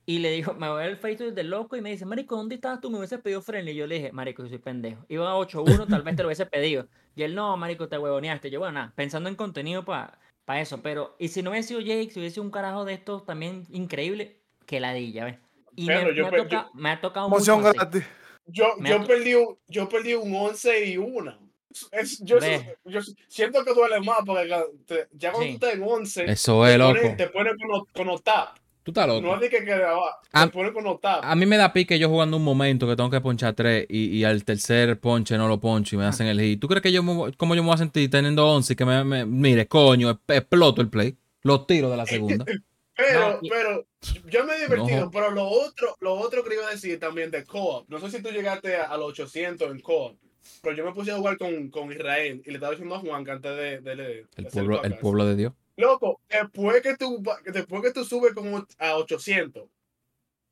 y le digo, me voy al Facebook del loco y me dice, Marico, ¿dónde estabas tú? Me hubieses pedido friendly. Y yo le dije, Marico, yo soy pendejo. Iba a 8-1, tal vez te lo hubiese pedido. Y él, no, Marico, te huevoneaste. Yo, bueno, nada, pensando en contenido para eso. Pero, y si no hubiese sido Jake, si hubiese sido un carajo de estos también increíble, que ladilla, ¿ves? Y me, Pero yo me ha yo- toca- me ha tocado Emoción mucho gratis. Yo, yo, ha to- perdí, un- yo perdí un 11 y 1. Es, yo, siento que duele más porque te- ya cuando Sí. tú estás en 11, Eso te es, pone- loco. te pone con, los- con los tap. Tú estás loco. No es de que quedaba, te A- pone con los tap. A mí me da pique yo jugando un momento que tengo que ponchar tres y, y al tercer ponche no lo poncho y me hacen el hit. ¿Tú crees que yo me, voy- cómo yo me voy a sentir teniendo 11 y que me, me- mire, coño, exp- exploto el play? Lo tiro de la segunda. Pero, No, pero yo me he divertido, No. pero lo otro, lo otro que iba a decir también de co-op, no sé si tú llegaste a, a los 800 en co-op, pero yo me puse a jugar con, con Israel y le estaba diciendo a Juan que antes de, de, de- El pueblo, el pueblo de Dios. Loco, después que tú, después que tú subes como a 800,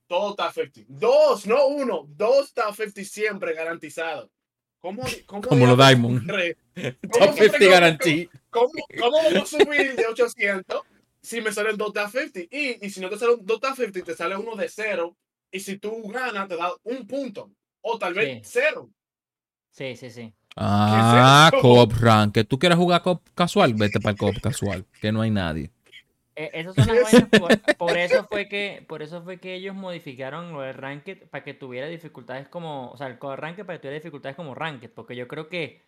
todo está 50. Dos, no uno, dos está 50 siempre garantizado. ¿Cómo, cómo Como los Diamond. Top ¿Cómo tú 50 crees- guarantee. ¿Cómo, cómo vamos a subir de 800 si me salen dos top 50? Y, y si no te sale un dos top 50, te sale uno de cero. Y si tú ganas, te da un punto. O tal vez Sí. cero. Sí, sí, sí. Ah, eso? Coop Rank. ¿Que tú quieres jugar Coop casual? Vete para el Coop casual, que no hay nadie. Eh, esas son las vainas, por, por eso fue que, por eso fue que ellos modificaron lo del ranked para que tuviera dificultades como, o sea, el core ranked para que tuviera dificultades como ranked, porque yo creo que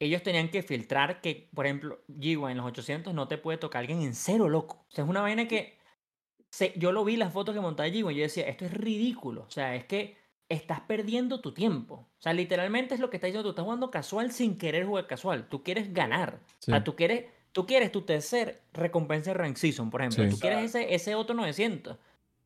ellos tenían que filtrar que, por ejemplo, Giwa en los 800 no te puede tocar alguien en cero, loco. O sea, es una vaina que se- yo lo vi las fotos que montaba Giwa y yo decía, esto es ridículo. O sea, es que estás perdiendo tu tiempo. O sea, literalmente es lo que está diciendo, tú estás jugando casual sin querer jugar casual. Tú quieres ganar. Sí. O sea, tú quieres, tú quieres tu tercer recompensa de rank season, por ejemplo. Sí. Tú quieres ese, ese otro 900.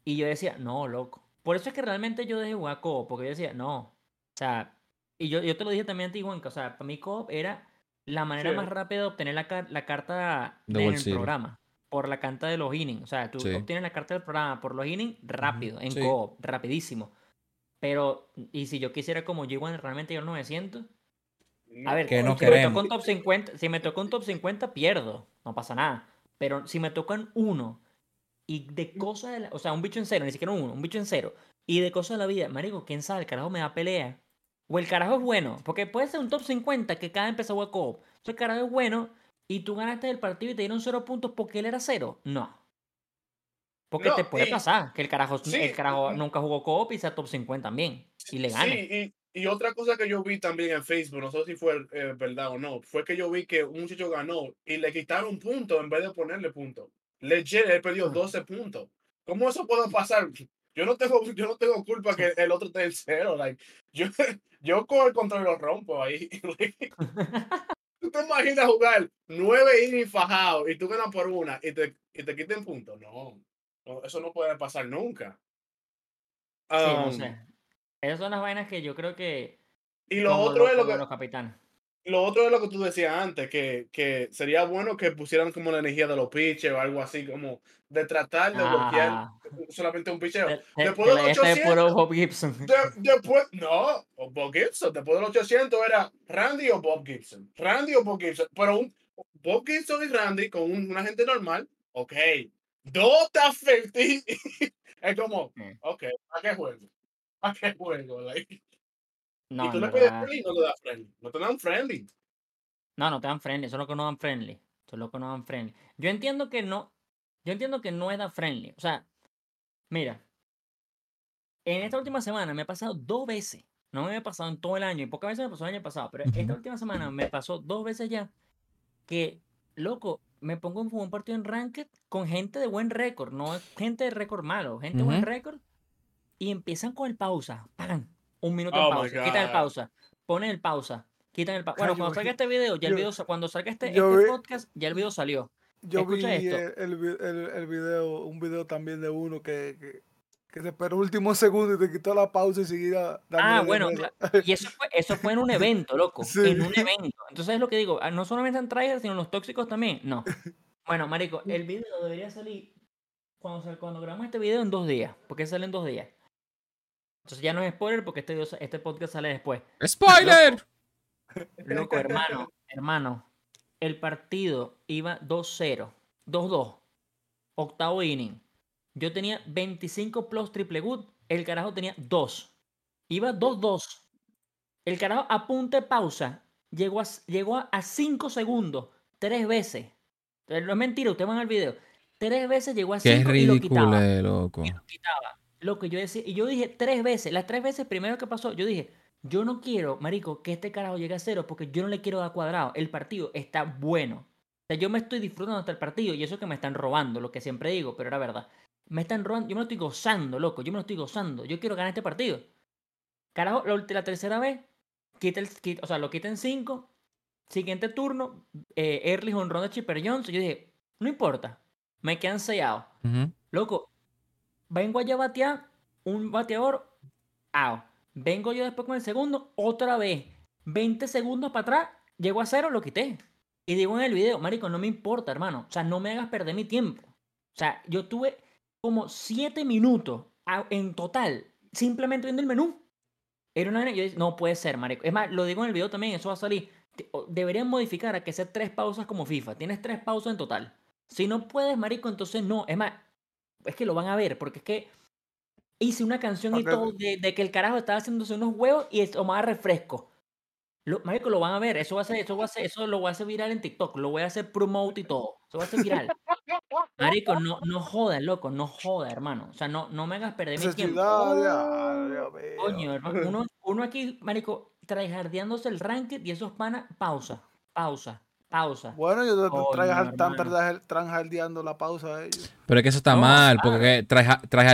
Y yo decía, no, loco. Por eso es que realmente yo dejé jugar co porque yo decía, no. O sea, y yo, yo te lo dije también a ti, Juanca. O sea, para mí co era la manera Sí. más rápida de obtener la, la carta De de- en World el Series. programa. Por la carta de los innings. O sea, tú Sí. obtienes la carta del programa por los innings rápido, en Sí. co rapidísimo. Pero, y si yo quisiera como G1 realmente llegar a 900, a ver, Que no si me un top 50, si me toca un top 50, pierdo. No pasa nada. Pero si me tocan uno y de cosas de la, O sea, un bicho en cero, ni siquiera un uno, un bicho en cero. Y de cosas de la vida, marico, quién sabe, el carajo me da pelea. O el carajo es bueno. Porque puede ser un top 50 que cada vez empezó a co-op. Entonces el carajo es bueno y tú ganaste el partido y te dieron cero puntos porque él era cero. No. Porque No, te puede y- pasar que el carajo, sí, el carajo nunca jugó co-op y sea top 50 también. Y le gane. Sí, y, y otra cosa que yo vi también en Facebook, no sé si fue eh, verdad o no, fue que yo vi que un muchacho ganó y le quitaron puntos en vez de ponerle puntos. Legit, él perdió 12 puntos. ¿Cómo eso puede pasar? Yo no tengo, yo no tengo culpa que el otro esté en cero. Like, yo, yo con el control lo rompo ahí. ¿Tú te imaginas jugar nueve innings fajados y tú ganas por una y te, y te quiten puntos? No, no, eso no puede pasar nunca. Sí, no Um, sé. Esas son las vainas que yo creo que. Y lo otro es lo que, los capitanes. lo otro es lo que tú decías antes, que, que sería bueno que pusieran como la energía de los pitchers o algo así, como de tratar de bloquear Ah, solamente un te- Después de los leíste de 800, puro Bob Gibson. de- después, no, Bob Gibson, después de los 800 era Randy o Bob Gibson, Randy o Bob Gibson, pero un, Bob Gibson y Randy con un- una gente normal, ok, está 50, es como, ok, ¿a qué juego? ¿A qué juego? Like, No, y tú en le pides friendly y no te das friendly, no te dan friendly. No, no te dan friendly, eso es lo que no dan friendly. Eso es lo que no dan friendly. Yo entiendo que no, yo entiendo que no es dan friendly. O sea, mira, en esta última semana me ha pasado dos veces. No me había pasado en todo el año, y pocas veces me pasó el año pasado, pero esta última semana me pasó dos veces ya que, loco, me pongo en un partido en Ranked con gente de buen récord, no gente de récord malo, gente de buen récord, y empiezan con el pausa, ¡pam! Un minuto Oh en pausa, quitan el pausa, ponen el pausa, quitan el pausa. Bueno, cuando salga este video, ya el yo- video, cuando salga este, este vi- podcast, ya el video salió. Yo vi esto. el, el, el- el video, un video también de uno que, que, que se esperó último segundo y te quitó la pausa y seguía dándole Ah, bueno. Y eso fue, eso fue en un evento, loco. Sí. En un evento. Entonces es lo que digo, ah, no solamente en tryhards, sino los tóxicos también. No. Bueno, marico, el video debería salir cuando, cuando grabamos este video en dos días. Porque sale en dos días. Entonces ya no es spoiler porque este, este podcast sale después. ¡Spoiler! Loco, hermano, hermano. El partido iba 2-0, 2-2. Octavo inning. Yo tenía 25 plus triple good. El carajo tenía 2. Iba 2-2. El carajo a punta de pausa. Llegó a, llegó a 5 segundos. Tres veces. Eh, No es mentira, ustedes van al video. Tres veces llegó a Qué 5 y lo quitaba loco. quitaba. Lo que yo decía, y yo dije tres veces, las tres veces primero que pasó, yo dije, yo no quiero, marico, que este carajo llegue a cero porque yo no le quiero dar cuadrado. El partido está bueno. O sea, yo me estoy disfrutando hasta el partido y eso que me están robando, lo que siempre digo, pero era verdad. Me están robando, yo me lo estoy gozando, loco, yo me lo estoy gozando. Yo quiero ganar este partido. Carajo, la, tercera vez, quita el, quita- o sea, lo quiten cinco. Siguiente turno, eh, early honrón de Chipper Jones. Yo dije, no importa, me quedan sellados. Loco, vengo allá a batear, un bateador, out. Vengo yo después con el segundo, otra vez. 20 segundos para atrás, llego a cero, lo quité. Y digo en el video, marico, no me importa, hermano. O sea, no me hagas perder mi tiempo. O sea, yo tuve como 7 minutos a- en total, simplemente viendo el menú. Era una... Yo dije, no puede ser, marico. Es más, lo digo en el video también, eso va a salir. Deberían modificar a que sea tres pausas como FIFA. Tienes tres pausas en total. Si no puedes, marico, entonces no. Es más, es que lo van a ver, porque es que hice una canción y todo de, de que el carajo estaba haciéndose unos huevos y tomaba refresco. Lo, marico, lo van a ver, eso va a ser, eso va a ser, eso lo voy a hacer viral en TikTok, lo voy a hacer promote y todo. Eso va a ser viral. Marico, no, no joda, loco, no joda, hermano. O sea, no, no me hagas perder mi tiempo. Coño, hermano, uno, uno aquí, marico, tryhardeándose el ranking y esos panas, pausa, pausa, pausa. Bueno, yo tranjardeando la pausa a ellos. Pero es que eso está No, mal, porque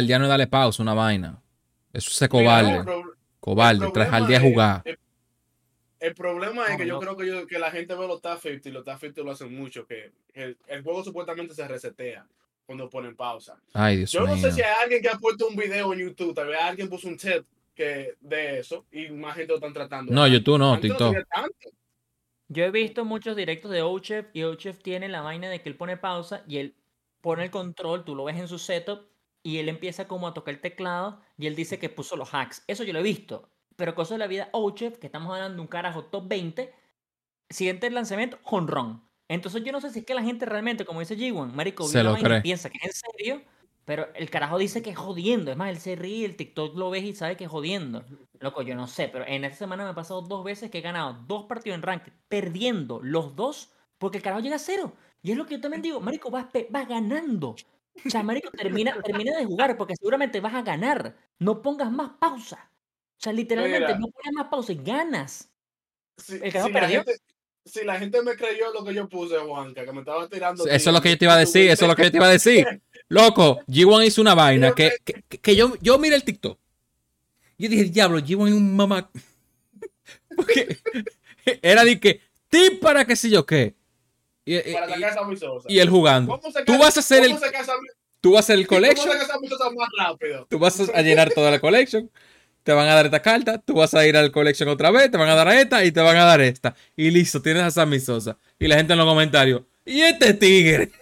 día no darle pausa, una vaina. Eso Mira, cobarde. Cobarde, a es- jugar. El, problema es No, que yo no. creo que, yo- que la gente ve los top 50 y los top 50 lo hacen mucho, que el, el juego supuestamente se resetea cuando ponen pausa. Ay, Dios Yo no sé si hay alguien que ha puesto un video en YouTube, tal vez alguien puso un tip que de eso y más gente lo están tratando. No, YouTube no, Antes TikTok. Yo he visto muchos directos de Ochef y Ochef tiene la vaina de que él pone pausa y él pone el control, tú lo ves en su setup y él empieza como a tocar el teclado y él dice que puso los hacks. Eso yo lo he visto. Pero cosa de la vida, Ochef, que estamos hablando de un carajo top 20, siguiente lanzamiento, honrón. Entonces yo no sé si es que la gente realmente, como dice G1, marico, Se lo cree. piensa que es en serio, pero el carajo dice que es jodiendo. Es más, él se ríe, el TikTok lo ves y sabe que es jodiendo. Loco, yo no sé, pero en esta semana me ha pasado dos veces que he ganado dos partidos en ranking, perdiendo los dos, porque el carajo llega a cero. Y es lo que yo también digo, marico, vas, vas ganando. O sea, marico, termina, termina de jugar, porque seguramente vas a ganar. No pongas más pausa. O sea, literalmente, Mira. no pongas más pausa y ganas. Si, El si la gente, si la gente me creyó lo que yo puse, Juanca, que me estaba tirando. Eso es lo que yo te iba a decir, eso es lo que yo te iba a decir. Loco, G1 hizo una vaina Yo que, que, que- que yo, yo miré el TikTok. Yo dije, diablo, G1 es un mamá. Porque era de que, tip para que sé yo qué. Y, y- Para sacar esa misosa. y él jugando. ¿Cómo se Tú casa- vas a hacer el, ¿Cómo se casa, tú vas a hacer el ¿cómo se collection, casa más rápido? tú vas a llenar toda la collection. Te van a dar esta carta, tú vas a ir al collection otra vez, te van a dar esta y te van a dar esta. Y listo, tienes a Sammy Sosa. Y la gente en los comentarios, ¿y este tigre?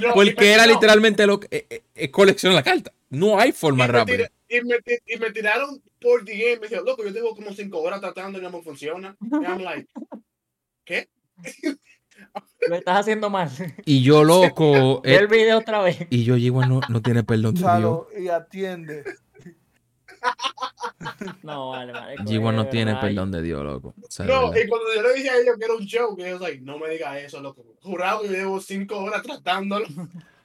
No, Porque era no, literalmente lo que eh, eh, eh, colecciona la carta. No hay forma rápida. tira- Y me, y me tiraron por DM. Me dijeron, loco, yo tengo como cinco horas tratando y no me funciona. Y I'm like, ¿qué? Lo estás haciendo mal. Y yo, loco. Ve eh, el video otra vez. y yo, G1 no, no tiene perdón. Salo y atiende. No, vale, marico. G1 no tiene perdón de Dios, loco. O sea, de No, y cuando yo le dije a ellos que era un joke, ellos like, no me diga eso, loco. Jurado que yo llevo cinco horas tratándolo.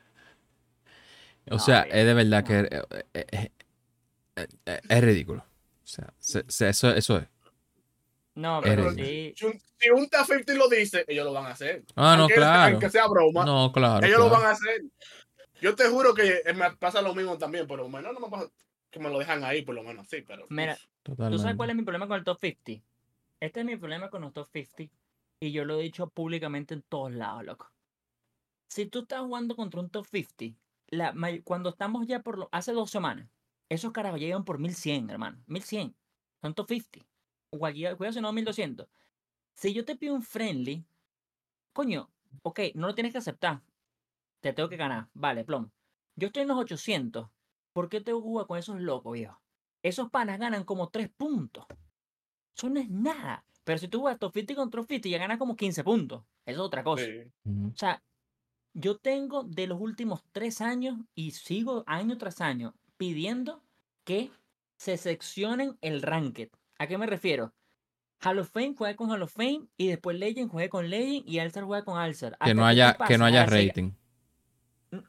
O sea, Ay, es de verdad que eh, eh, eh, es ridículo. O sea, se- se- eso, eso es. No, pero sí. Si un, si un top 50 lo dice, ellos lo van a hacer. Ah, no, Aunque- claro. Aunque sea broma, No, claro. ellos lo van a hacer. Yo te juro que me pasa lo mismo también, pero bueno, no me pasa que me lo dejan ahí, por lo menos, sí, pero. Mira, ¿Tú sabes Totalmente. cuál es mi problema con el top 50? Este es mi problema con los top 50 y yo lo he dicho públicamente en todos lados, loco. Si tú estás jugando contra un top 50, la, cuando estamos ya por lo, hace dos semanas, esos carajos llegan por 1100, hermano. 1100. Son top 50. O cualquier, cuidado si no 1200. Si yo te pido un friendly, coño, ok, no lo tienes que aceptar. Te tengo que ganar. Vale, plom. yo estoy en los 800. ¿Por qué que jugar con esos locos, viejo? Esos panas ganan como 3 puntos. Eso no es nada. Pero si tú juegas Top 50 contra Top 50 ya ganas como 15 puntos. Eso es otra cosa. Sí. O sea, yo tengo de los últimos tres años y sigo año tras año pidiendo que se seccionen el ranked. ¿A qué me refiero? Hall of Fame juega con Hall of Fame y después Legend juega con Legend y Alzar juega con Alzar. Que no haya, que no haya rating.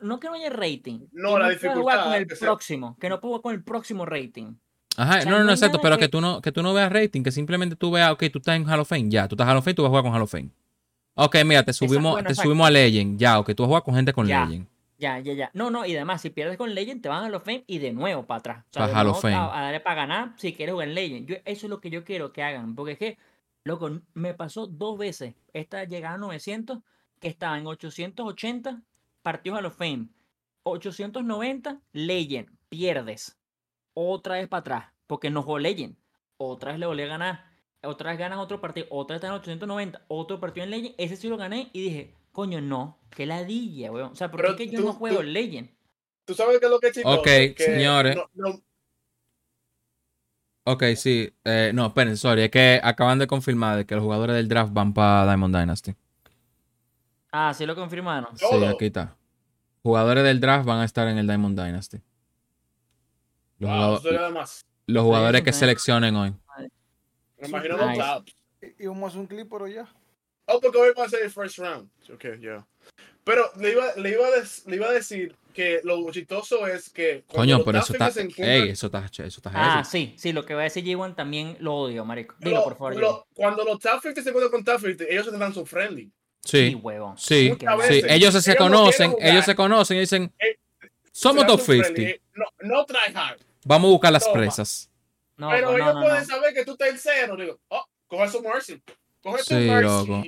No que no haya rating. No, la jugar con dificultad, el que sea- próximo. Que no puedo jugar con el próximo rating. Ajá, O sea, no, no, no no, exacto, pero que que- tú no, que tú no veas rating, que simplemente tú veas, ok, tú estás en Hall of Fame, ya, tú estás en Hall of Fame, tú vas a jugar con Hall of Fame. Ok, mira, te subimos, bueno, te exacto. subimos a Legend, ya, ok, tú vas a jugar con gente con Ya. Legend. Ya, ya, ya. No, no, y además, si pierdes con Legend, te van a Hall of Fame y de nuevo para atrás. O sea, Pa' de Hall of a- darle para ganar si quieres jugar en Legend. Yo, eso es lo que yo quiero que hagan. Porque es que, loco, me pasó dos veces esta llegada a 900, que estaba en 880 partidos Hall of Fame. 890, Legend, pierdes. Otra vez para atrás, porque no jugó Legend. Otra vez le volví a ganar. Otra vez ganas otro partido. Otra vez está en 890. Otro partido en Legend. Ese sí lo gané y dije, coño, no. Qué ladilla, weón. O sea, ¿por qué es que yo no juego tú- en Legend? ¿Tú sabes qué es lo que es? Ok, Que señores. no- no- Ok, sí, eh, no, esperen, sorry, es que acaban de confirmar de que los jugadores del draft van para Diamond Dynasty. Ah, sí lo confirmaron. Sí, Todo. aquí está. Jugadores del draft van a estar en el Diamond Dynasty. Los, Wow, jugado- eso sería más. los jugadores que seleccionen hoy. Me imagino los tops. Y, vamos a hacer un clip, pero ya. Oh, porque hoy va a ser el first round. Ok, ya. Pero le iba, le, iba a des- le iba a decir que lo chistoso es que. Coño, pero eso está. 50 se encuentran- Ey, eso está, eso está Ah, sí, sí, lo que va a decir G1 también lo odio, marico. Dilo, lo- por favor. lo- G1. cuando los top 50 se encuentran con top 50, ellos se tendrán su friendly. Sí, sí, sí. Ellos se Ellos conocen, ellos se conocen y dicen, Eh, somos top su friendly. 50. No, no try hard. Vamos a buscar las Toma. presas. No, pero no, ellos no, pueden no. saber que tú estás en cero. Digo, oh, coge su mercy. Coge tu Sí, mercy. loco.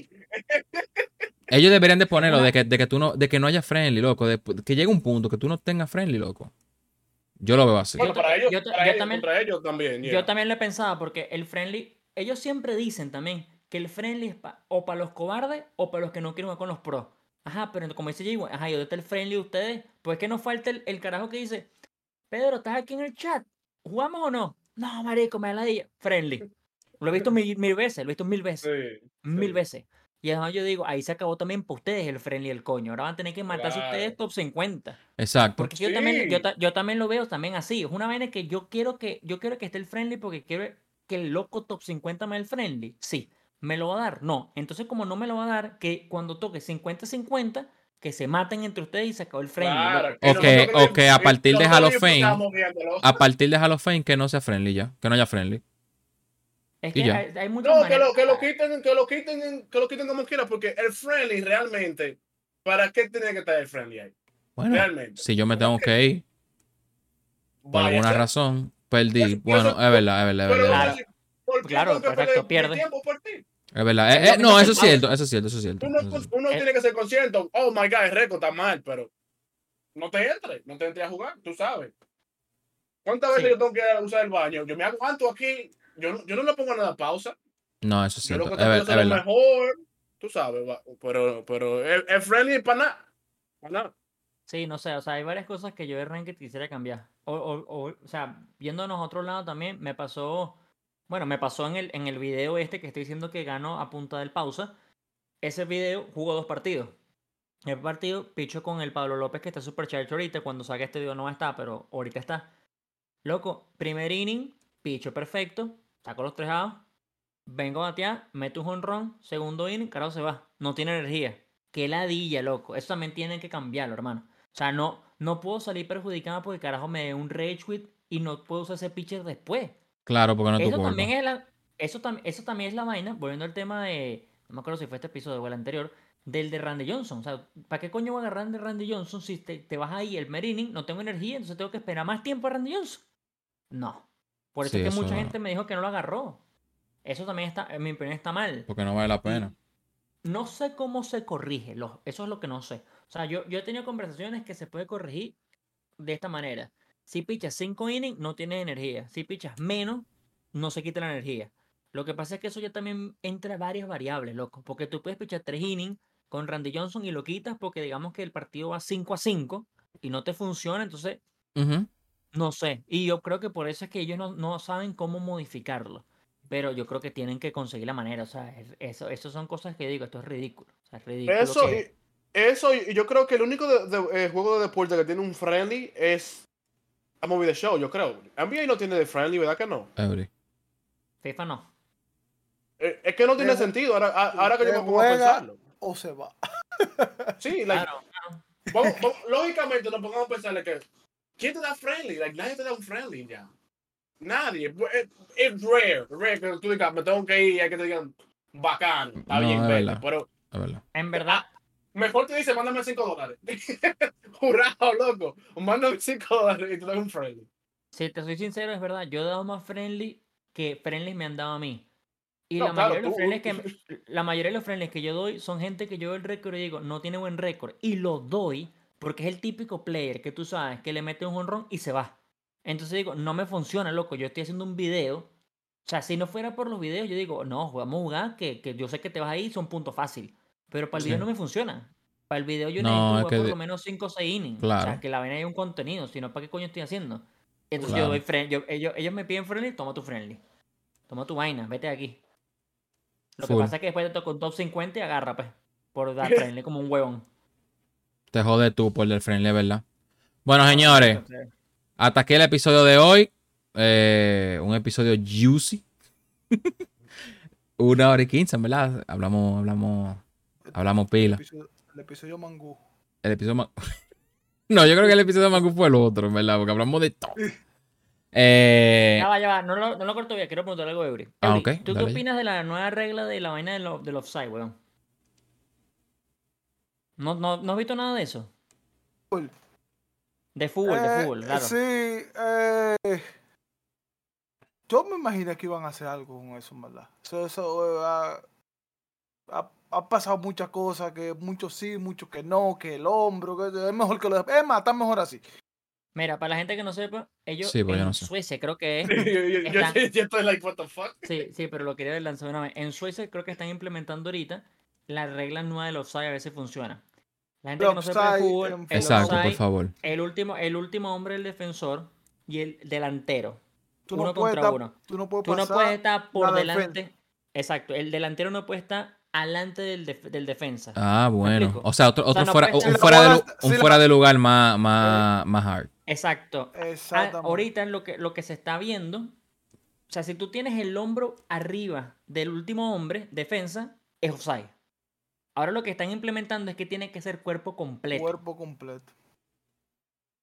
Ellos deberían de ponerlo de que, de que tú no, de que no haya friendly, loco. de- que llegue un punto que tú no tengas friendly, loco. Yo lo veo así. Bueno, Yo para ellos, yo ta- para yo ellos, también- contra ellos también. yeah. Yo también lo he pensado porque el friendly, ellos siempre dicen también que el friendly es pa- o para los cobardes o para los que no quieren jugar con los pros. Ajá, pero como dice Jay, ajá, ¿y dónde está el friendly de ustedes? Pues que no falta el, el carajo que dice, Pedro, ¿estás aquí en el chat? ¿Jugamos o no? No, marico, me da la dilla. Friendly. Lo he visto mil, mil veces, lo he visto mil veces. Sí, Mil sí. veces. Y además yo digo, ahí se acabó también para ustedes el friendly el coño. Ahora van a tener que matarse Claro. ustedes top 50. Exacto. Porque yo, también, yo, también lo veo también así. Es una vaina que yo quiero que yo quiero que esté el friendly porque quiero que el loco top 50 me dé el friendly. Sí. ¿Me lo va a dar? No. Entonces, como no me lo va a dar, que cuando toque 50-50, que se maten entre ustedes y se acabó el friendly. Claro, Ok, nosotros ok, a partir de Hall of Fame. A partir de Hall of Fame, que no sea friendly ya. Que no haya friendly. Es y que ya. hay, hay muchas No, que lo, que lo quiten, que lo quiten, que lo quiten como quiera, porque el friendly realmente, ¿para qué tiene que estar el friendly ahí? Bueno, Realmente. si yo me tengo que ir, por Vaya alguna ser- razón, perdí. Bueno, eso- es verdad, es verdad, es verdad. Claro. vamos a decir, ¿por qué Claro, Es verdad. Eh, Es eh, no, eso es cierto, eso es cierto, eso es cierto. Uno, es- uno Eh. tiene que ser consciente, oh my god, el récord está mal, pero no te entre, no te entre a jugar, tú sabes. ¿Cuántas veces Sí. yo tengo que usar el baño? Yo me aguanto aquí, yo, no- yo no le pongo nada de pausa, No, eso es yo lo cierto. que Es, es es lo verdad. mejor, tú sabes, va- pero, pero el, el friendly para nada, para nada. Sí, no sé, o sea, hay varias cosas que yo de Ranked quisiera cambiar. O, o, o, o sea, viéndonos a otro lado también, me pasó, bueno, me pasó en el, en el video este que estoy diciendo que ganó a punta del pausa. Ese video jugó dos partidos. El partido picho con el Pablo López que está super charge ahorita, cuando saque este video no está, pero ahorita está. Loco, primer inning, picho perfecto, saco los tres outs, vengo a batear, meto un honrón, segundo inning, carajo se va, no tiene energía. Qué ladilla, loco. Eso también tienen que cambiarlo, hermano. O sea, no, no puedo salir perjudicado porque carajo me dé un rage quit y no puedo usar ese pitcher después. Claro, porque no Eso también es la, eso, tam- eso también es la vaina, volviendo al tema de, no me acuerdo si fue este episodio o el anterior, del de Randy Johnson. O sea, ¿para qué coño voy a agarrar de Randy Johnson si te, te vas ahí el Merining, no tengo energía, entonces tengo que esperar más tiempo a Randy Johnson? No. Por eso Sí, es que eso mucha gente me dijo que no lo agarró. Eso también está, en mi opinión, está mal. Porque no vale la pena. No sé cómo se corrige, lo- eso es lo que no sé. O sea, yo, yo he tenido conversaciones que se puede corregir de esta manera. Si pichas 5 innings, no tienes energía. Si pichas menos, no se quita la energía. Lo que pasa es que eso ya también entra varias variables, loco. Porque tú puedes pichar 3 innings con Randy Johnson y lo quitas porque digamos que el partido va 5 a 5. y no te funciona, entonces no sé. Y yo creo que por eso es que ellos no, no saben cómo modificarlo. Pero yo creo que tienen que conseguir la manera. O sea, es- eso, eso son cosas que digo, esto es ridículo. O sea, es ridículo Eso, que- y- eso, y yo creo que el único de- de- eh, juego de deporte que tiene un friendly es MLB The Show, yo creo. NBA no tiene de friendly, ¿verdad que no? Every. FIFA no. Eh, Es que no tiene Eh, sentido, ahora, a- ahora que yo eh, me pongo a pensarlo. O se va. Sí, like, Claro, vamos- vamos- lógicamente nos pongamos a pensarle que ¿quién te da friendly? Like, nadie te da un friendly ya. Nadie. Es es rare, rare que tú digas, me tengo que ir y hay que te digan bacán, está No, bien, es vete", verdad. Pero Es verdad. En verdad, mejor te dice, mándame 5 dólares. Jurado, loco. Mándame 5 dólares y te doy un friendly. si te soy sincero, es verdad, yo he dado más friendly que friendly me han dado a mí. Y No, la, claro, mayoría de los tú- friendlies que, la mayoría de los friendlies que yo doy son gente que yo veo el récord y digo, no tiene buen récord. Y lo doy porque es el típico player que tú sabes que le mete un honrón y se va. Entonces digo, no me funciona, loco. Yo estoy haciendo un video. O sea, si no fuera por los videos, yo digo, no, vamos a jugar, que, que yo sé que te vas a ir, son puntos fácil. Pero para el video Sí. no me funciona. Para el video yo No, necesito que por lo menos 5 o 6 innings. O sea, que la vaina haya un contenido, si no, ¿para qué coño estoy haciendo? Entonces Claro. yo doy friend, yo- ellos, ellos me piden friendly, toma tu friendly. Toma tu vaina, vete de aquí. Lo que pasa es que después te toca un top 50 y agarra, pues. Por dar friendly como un huevón. Te jode tú por el friendly, ¿verdad? Bueno, señores, hasta aquí el episodio de hoy. Eh, un episodio juicy. Una hora y quince, verdad. Hablamos, hablamos, hablamos El pila. episodio, el episodio mangú. El episodio ma- No, yo creo que el episodio de Mangú fue el otro, en verdad, porque hablamos de todo. Eh, Ya va, ya va, no lo, no lo corto bien, quiero preguntar algo Eury. Ah, Eury, ok, ¿Tú dale. qué opinas de la nueva regla de la vaina del, del offside, weón? ¿No, no, ¿No has visto nada de eso? Full. De fútbol, de Eh, fútbol, claro. Sí, eh, yo me imaginé que iban a hacer algo con eso, en verdad. Eso, eso, eh, ha, ha- pasado muchas cosas, que muchos sí, muchos que no, que el hombro, que es mejor que lo Es más, está mejor así. Mira, para la gente que no sepa, ellos Sí, pues en no sé. Suecia creo que es. yo, yo- yo- Está- yo estoy like, what the fuck. Sí, sí, pero lo quería lanzar una vez. En Suecia creo que están implementando ahorita la regla nueva del offside a ver si funciona. La gente El que no sepa de fútbol, exacto, por favor. el último, el último hombre, el defensor y el delantero. Tú Uno no puedes contra estar, uno. Tú no puedes Tú no pasar puedes estar por la delante. Exacto, el delantero no puede estar alante del, def- del defensa. Ah, bueno. O sea, otro, O sea, otro no fuera, un, fuera de, un fuera de lugar más, más, más hard. Exacto. Ah, Exactamente. ahorita lo que, lo que se está viendo, o sea, si tú tienes el hombro arriba del último hombre, defensa, es offside. Ahora lo que están implementando es que tiene que ser cuerpo completo. Cuerpo completo.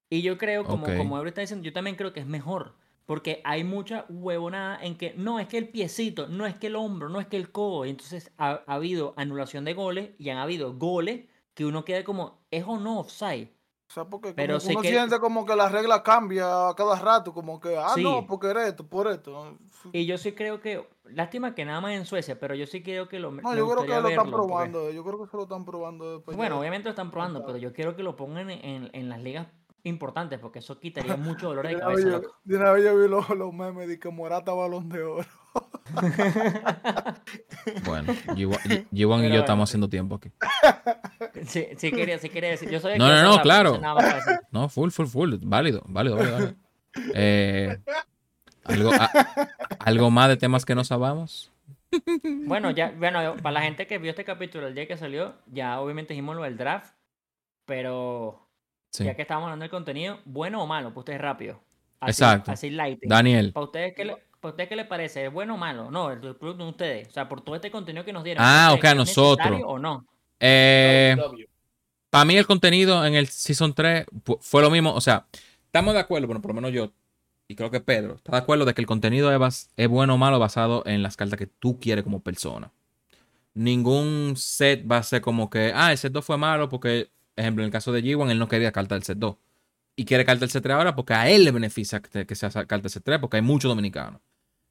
Y yo creo, como, Ok. como Ebro está diciendo, yo también creo que es mejor. Porque hay mucha huevonada en que no es que el piecito, no es que el hombro, no es que el codo. Y entonces ha, ha habido anulación de goles y han habido goles que uno queda como, ¿es o no offside? O sea, porque Pero como uno que- siente como que la regla cambia a cada rato, como que, ah, Sí. no, porque era esto, por esto. Y yo sí creo que, lástima que nada más en Suecia, pero yo sí creo que lo No, yo creo que lo están porque- probando, yo creo que se lo están probando después. Bueno, ya. obviamente lo están probando, Claro. pero yo quiero que lo pongan en, en- en las ligas importantes, porque eso quitaría mucho dolor de cabeza, yo- de una vez yo vi los, los memes de que Morata balón de oro. Bueno, G1 G1 y yo bueno, estamos haciendo tiempo aquí. Sí, sí quería, sí quería decir. Yo sabía No, que no, no, claro. No, full, full, full. Válido, válido, válido. válido. Eh, ¿algo, a- ¿Algo más de temas que no sabamos? Bueno, ya, bueno, para la gente que vio este capítulo el día que salió, ya obviamente dijimos lo del draft, pero Sí. ya que estábamos hablando del contenido, bueno o malo, para ustedes rápido. Así, Exacto. Así light. Daniel. ¿Para ustedes, qué le, ¿Para ustedes qué les parece? ¿Es bueno o malo? No, el producto de ustedes. O sea, por todo este contenido que nos dieron. Ah, ¿ustedes ok, a nosotros. ¿O no? Eh, para mí el contenido en el Season 3 pu- fue lo mismo. O sea, estamos de acuerdo, bueno, por lo menos yo, y creo que Pedro, está de acuerdo de que el contenido es bueno o malo basado en las cartas que tú quieres como persona. Ningún set va a ser como que, ah, el set 2 fue malo porque, ejemplo, en el caso de G1, él no quería carta del set 2. Y quiere carta del set 3 ahora porque a él le beneficia que, que sea carta del set 3 porque hay muchos dominicanos.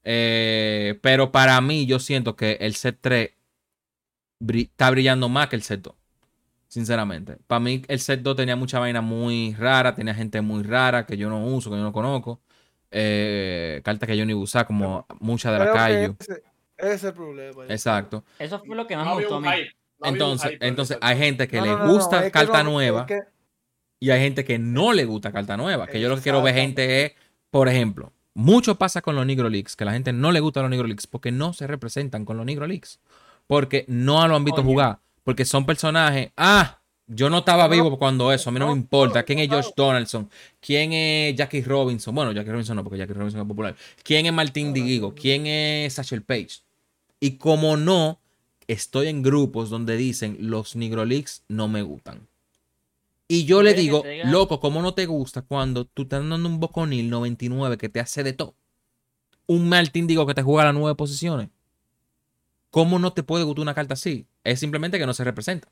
Eh, pero para mí, yo siento que el set 3 bri- está brillando más que el set 2. Sinceramente. Para mí, el set 2 tenía mucha vaina muy rara. Tenía gente muy rara que yo no uso, que yo no conozco. Eh, cartas que yo ni usaba, como muchas de la calle. ese, ese es el problema. Exacto. Eso fue lo que más me gustó a mí. hype. Entonces, entonces hay gente que No, le no, no, no, gusta carta nueva. es que- Y hay gente que no le gusta carta nueva. Que yo lo que quiero ver gente es, por ejemplo, mucho pasa con los Negro Leaks, que la gente no le gusta los Negro Leaks porque no se representan con los Negro Leaks. Porque no lo han visto jugar. Porque son personajes. Ah, yo no estaba vivo cuando eso. A mí no me importa. ¿Quién es Josh Donaldson? ¿Quién es Jackie Robinson? Bueno, Jackie Robinson no, porque Jackie Robinson es popular. ¿Quién es Martín Digigo? ¿Quién es Satchel Page? Y como no, estoy en grupos donde dicen los Negro Leaks no me gustan. Y yo le ¿Quieres que digo, loco, ¿cómo no te gusta cuando tú estás dando un Boconil 99 que te hace de todo? Un Martín Digo que te juega las nueve posiciones. ¿Cómo no te puede gustar una carta así? Es simplemente que no se representa.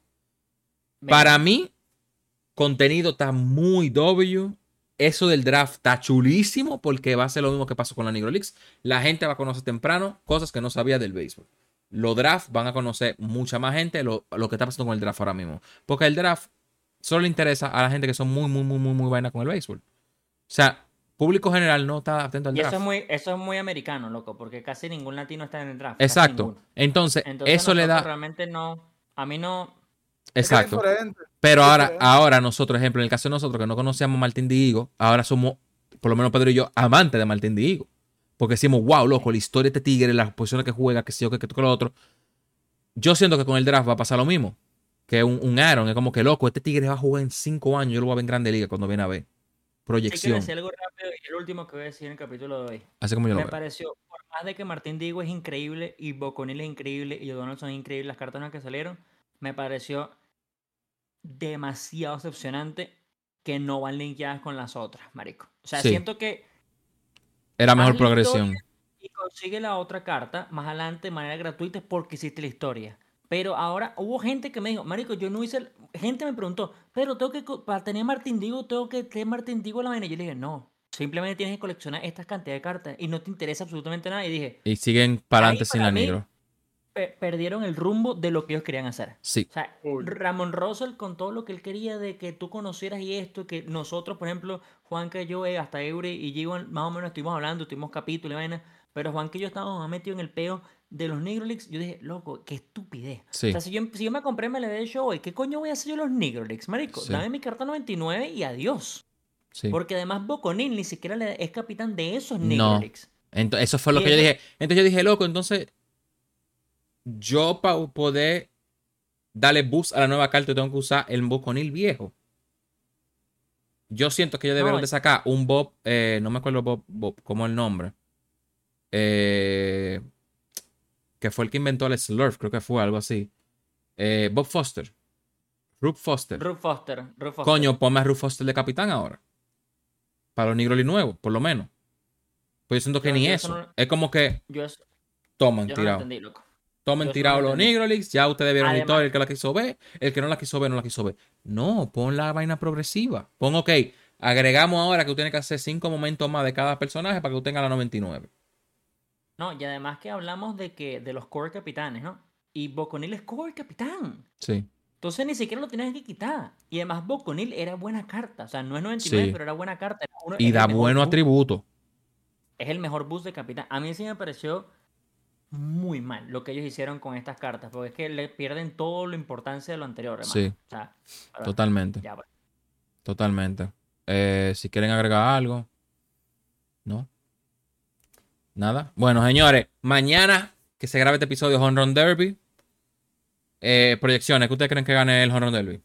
Para mí, contenido está muy W. Eso del draft está chulísimo porque va a ser lo mismo que pasó con la Negro Leaks. La gente va a conocer temprano cosas que no sabía del béisbol. Los draft van a conocer mucha más gente lo, lo que está pasando con el draft ahora mismo. Porque el draft solo le interesa a la gente que son muy, muy, muy, muy, muy vaina con el béisbol. O sea, público general no está atento al Y draft. eso es, muy, eso es muy americano, loco, porque casi ningún latino está en el draft. Exacto. Entonces, Entonces eso le da. Realmente no. A mí no. Exacto. Pero ahora, ahora nosotros, ejemplo, en el caso de nosotros que no conocíamos a Martín Diego, ahora somos, por lo menos Pedro y yo, amantes de Martín Diego. Porque decimos, wow, loco, la historia de este tigre, las posiciones que juega, que sé yo, que, que, que lo otro. Yo siento que con el draft va a pasar lo mismo. Que un, un Aaron, es como que loco, este tigre va a jugar en cinco años, yo lo voy a ver en Grande Liga cuando viene a ver. Hay que Proyección. decir algo rápido y el último que voy a decir en el capítulo de hoy. Así como yo lo Me veo. pareció, por más de que Martín Diego es increíble y Boconil es increíble y Donaldson es increíble, las cartas que salieron, me pareció demasiado decepcionante que no van linkeadas con las otras, marico. O sea, Sí. siento que Era mejor progresión. y consigue la otra carta más adelante de manera gratuita porque hiciste la historia. Pero ahora hubo gente que me dijo, Marico, yo no hice. el-". Gente me preguntó, pero tengo que. Para tener Martín Digo, tengo que tener Martín Digo en la vaina. Y yo le dije, no. Simplemente tienes que coleccionar estas cantidades de cartas y no te interesa absolutamente nada. Y dije, Y siguen para adelante sin la negro. "Pe- perdieron el rumbo de lo que ellos querían hacer. Sí. O sea, Uy. Ramón Russell con todo lo que él quería de que tú conocieras y esto, que nosotros, por ejemplo, Juanca y yo, eh, hasta Eury y Gigo, más o menos estuvimos hablando, tuvimos capítulos y vaina, pero Juanca y yo estábamos más metidos en el peo de los Negro Leagues. Yo dije, loco, qué estupidez. Sí. O sea, si yo, si yo me compré MLB Show hoy, ¿qué coño voy a hacer yo los Negro Leagues, marico? Sí. Dame mi carta 99 y adiós. Sí. Porque además Boconil ni siquiera le- es capitán de esos No. Negro Leagues. Ento- eso fue lo Y que yo dije. Entonces yo dije, loco, entonces yo para poder darle boost a la nueva carta tengo que usar el Boconil viejo. Yo siento que yo debería No, de sacar un Bob, eh, no me acuerdo Bob, Bob, cómo el nombre. Eh, que fue el que inventó el Slurf, creo que fue algo así. Eh, Bob Foster. Rube Foster. Ruth Foster. Coño, ponme a Rube Foster de capitán ahora. Para los Nigroli nuevos, por lo menos. Pues yo siento que Yo- ni yo eso. no- Es como que Yo, eso- toman yo no lo tirado. entendí, loco. Tomen yo eso no tirado lo los entendí. Nigrolix. Ya ustedes vieron la Además- historia. El que la quiso ver, el que no la quiso ver, no la quiso ver. No, pon la vaina progresiva. Pon, ok, agregamos ahora que tú tienes que hacer cinco momentos más de cada personaje para que tú tengas la 99. No, y además que hablamos de que de los core capitanes, ¿no? Y Boconil es core capitán. Sí. Entonces ni siquiera lo tenías que quitar. Y además Boconil era buena carta. O sea, no es 99, Sí. pero era buena carta. Era uno- Y da buenos atributos. Es el mejor boost de capitán. A mí sí me pareció muy mal lo que ellos hicieron con estas cartas. Porque es que le pierden toda la importancia de lo anterior, hermano. Sí. O sea, pero- Totalmente. ya, pues. Totalmente. Eh, si quieren agregar algo. ¿No? Nada. Bueno, señores, mañana que se grabe este episodio de Home Run Derby. Eh, proyecciones, ¿qué ustedes creen que gane el Home Run Derby?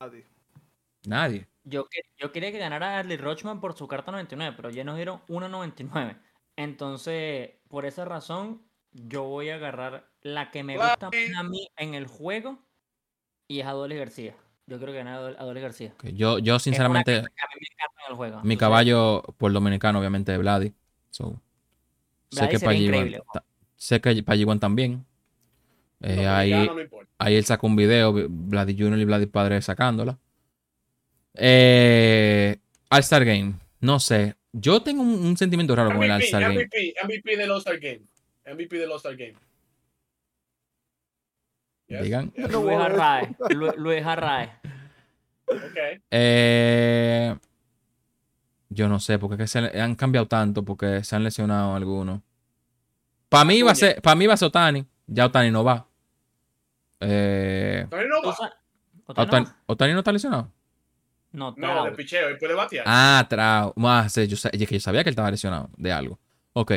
Nadie. Nadie. Yo, que- yo quería que ganara Adley Rochman por su carta 99, pero ya nos dieron 1.99. Entonces, por esa razón, yo voy a agarrar la que me gusta a mí en el juego y es Adolis García. Yo creo que gana Adol- Adolis García. Yo, yo sinceramente, carta que a mí me encanta en el juego. mi Entonces, caballo por dominicano, obviamente, es Vladi. So, sé que sería para increíble, G1 ta- sé que para G1 también. Eh, ahí, no ahí él sacó un video, Vladi Junior y Vladi Padre sacándola. Eh, All-Star Game, no sé. Yo tengo un, un sentimiento raro con el MVP, All-Star Game. MVP, MVP del All-Star Game. MVP del All-Star Game. Yes, Digan. yes, Luis. Arrae. Lu- Luis Arrae. ok. Eh, yo no sé, porque es que se han cambiado tanto, porque se han lesionado algunos. Para mí va a ser, para mí va a ser Otani. Ya Otani no va. Eh, Todavía no ¿Tú va. sa- ¿Otani no va? Otani no está lesionado. No, No, de picheo, y puede batear. Ah, Trau. Más, yo, sa- es que yo sabía que él estaba lesionado de algo. Ok.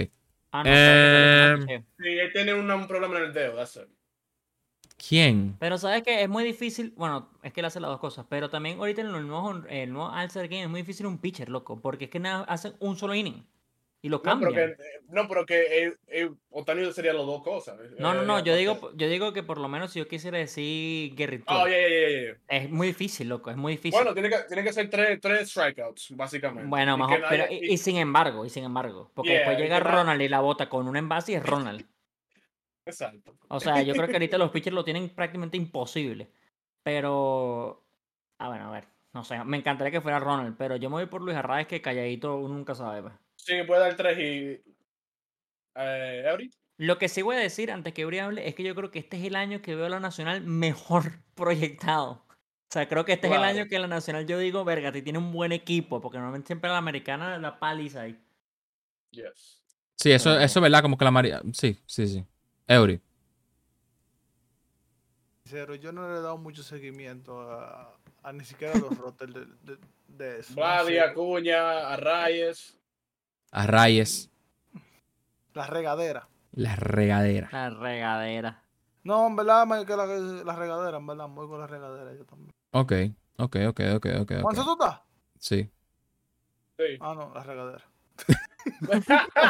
Ah, no, sabía que Em, no picheo. Sí, él tiene un, un problema en el dedo, that's it. ¿Quién? Pero sabes que es muy difícil, bueno, es que él hace las dos cosas, pero también ahorita en el nuevo, el nuevo All-Star Game es muy difícil un pitcher, loco, porque es que nada, hacen un solo inning y lo No, cambian. pero que, no, pero que eh, eh, Otani sería las dos cosas. No, no, Eh, no, yo digo, yo digo que por lo menos si yo quisiera decir Gary Oh, yeah, yeah, yeah, es muy difícil, loco, es muy difícil. Bueno, tiene que, tiene que ser tres, tres strikeouts, básicamente. Bueno, Y o- pero y, y sin embargo, y sin embargo, porque después llega Ronald y la bota con un envase y es Ronald. Exacto. O sea, yo creo que ahorita los pitchers lo tienen prácticamente imposible. Pero, ah, bueno, a ver, no sé, me encantaría que fuera Ronald, pero yo me voy por Luis Arraez que calladito uno nunca sabe. Sí, puede dar tres y. Eh, Eury. Lo que sí voy a decir antes que Uri hable es que yo creo que este es el año que veo a la Nacional mejor proyectado. O sea, creo que este es el año que la Nacional yo digo, verga, ti tiene un buen equipo, porque normalmente siempre la americana la paliza ahí. Yes. Sí, eso, eso es verdad, como que la María. Sí, sí, sí. Eury. Sincero, yo no le he dado mucho seguimiento a, a ni siquiera los rosters de, de, de eso. no Vladi, sé. Acuña. A Reyes. La regadera. La regadera. La regadera. No, en verdad, me que la, la regadera, en verdad, voy con la regadera yo también. Ok, ok, ok, ok, ok. ¿Cuánto tú estás? Sí. Sí. Ah, no, la regadera.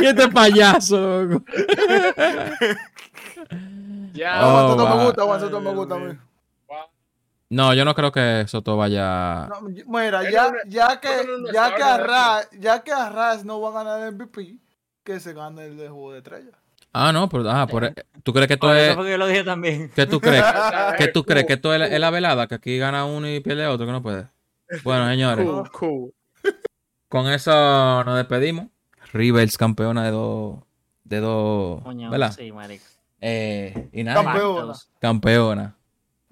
Y este payaso, loco. ya. Oh, Juan Soto me gusta, Juan Soto me Ay, gusta a mí. No, yo no creo que Soto vaya. No, mira, ya, ya que, ya que Arras, ya que Arras no va a ganar el MVP, que se gane el de juego de estrella. Ah, no, pero ah, por, ¿tú crees que esto eso es que yo lo dije también. ¿Qué tú crees? ¿Qué tú crees? ¿Que esto es, es la velada? ¿Que aquí gana uno y pierde otro? Que no puede. Bueno, señores, Cool, cool. con eso nos despedimos. Rivers, campeona de dos. De dos. ¿Verdad? sí, marico. Eh, y nada, Campeona. Campeona.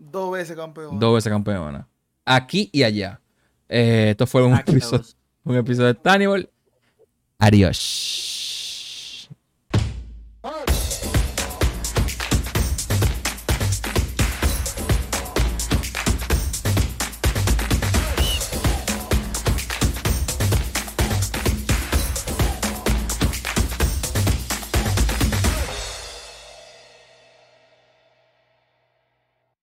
Dos veces campeón. Dos veces campeona. Aquí y allá. Eh, esto fue un episodio, un episodio de Tannibal. Adiós.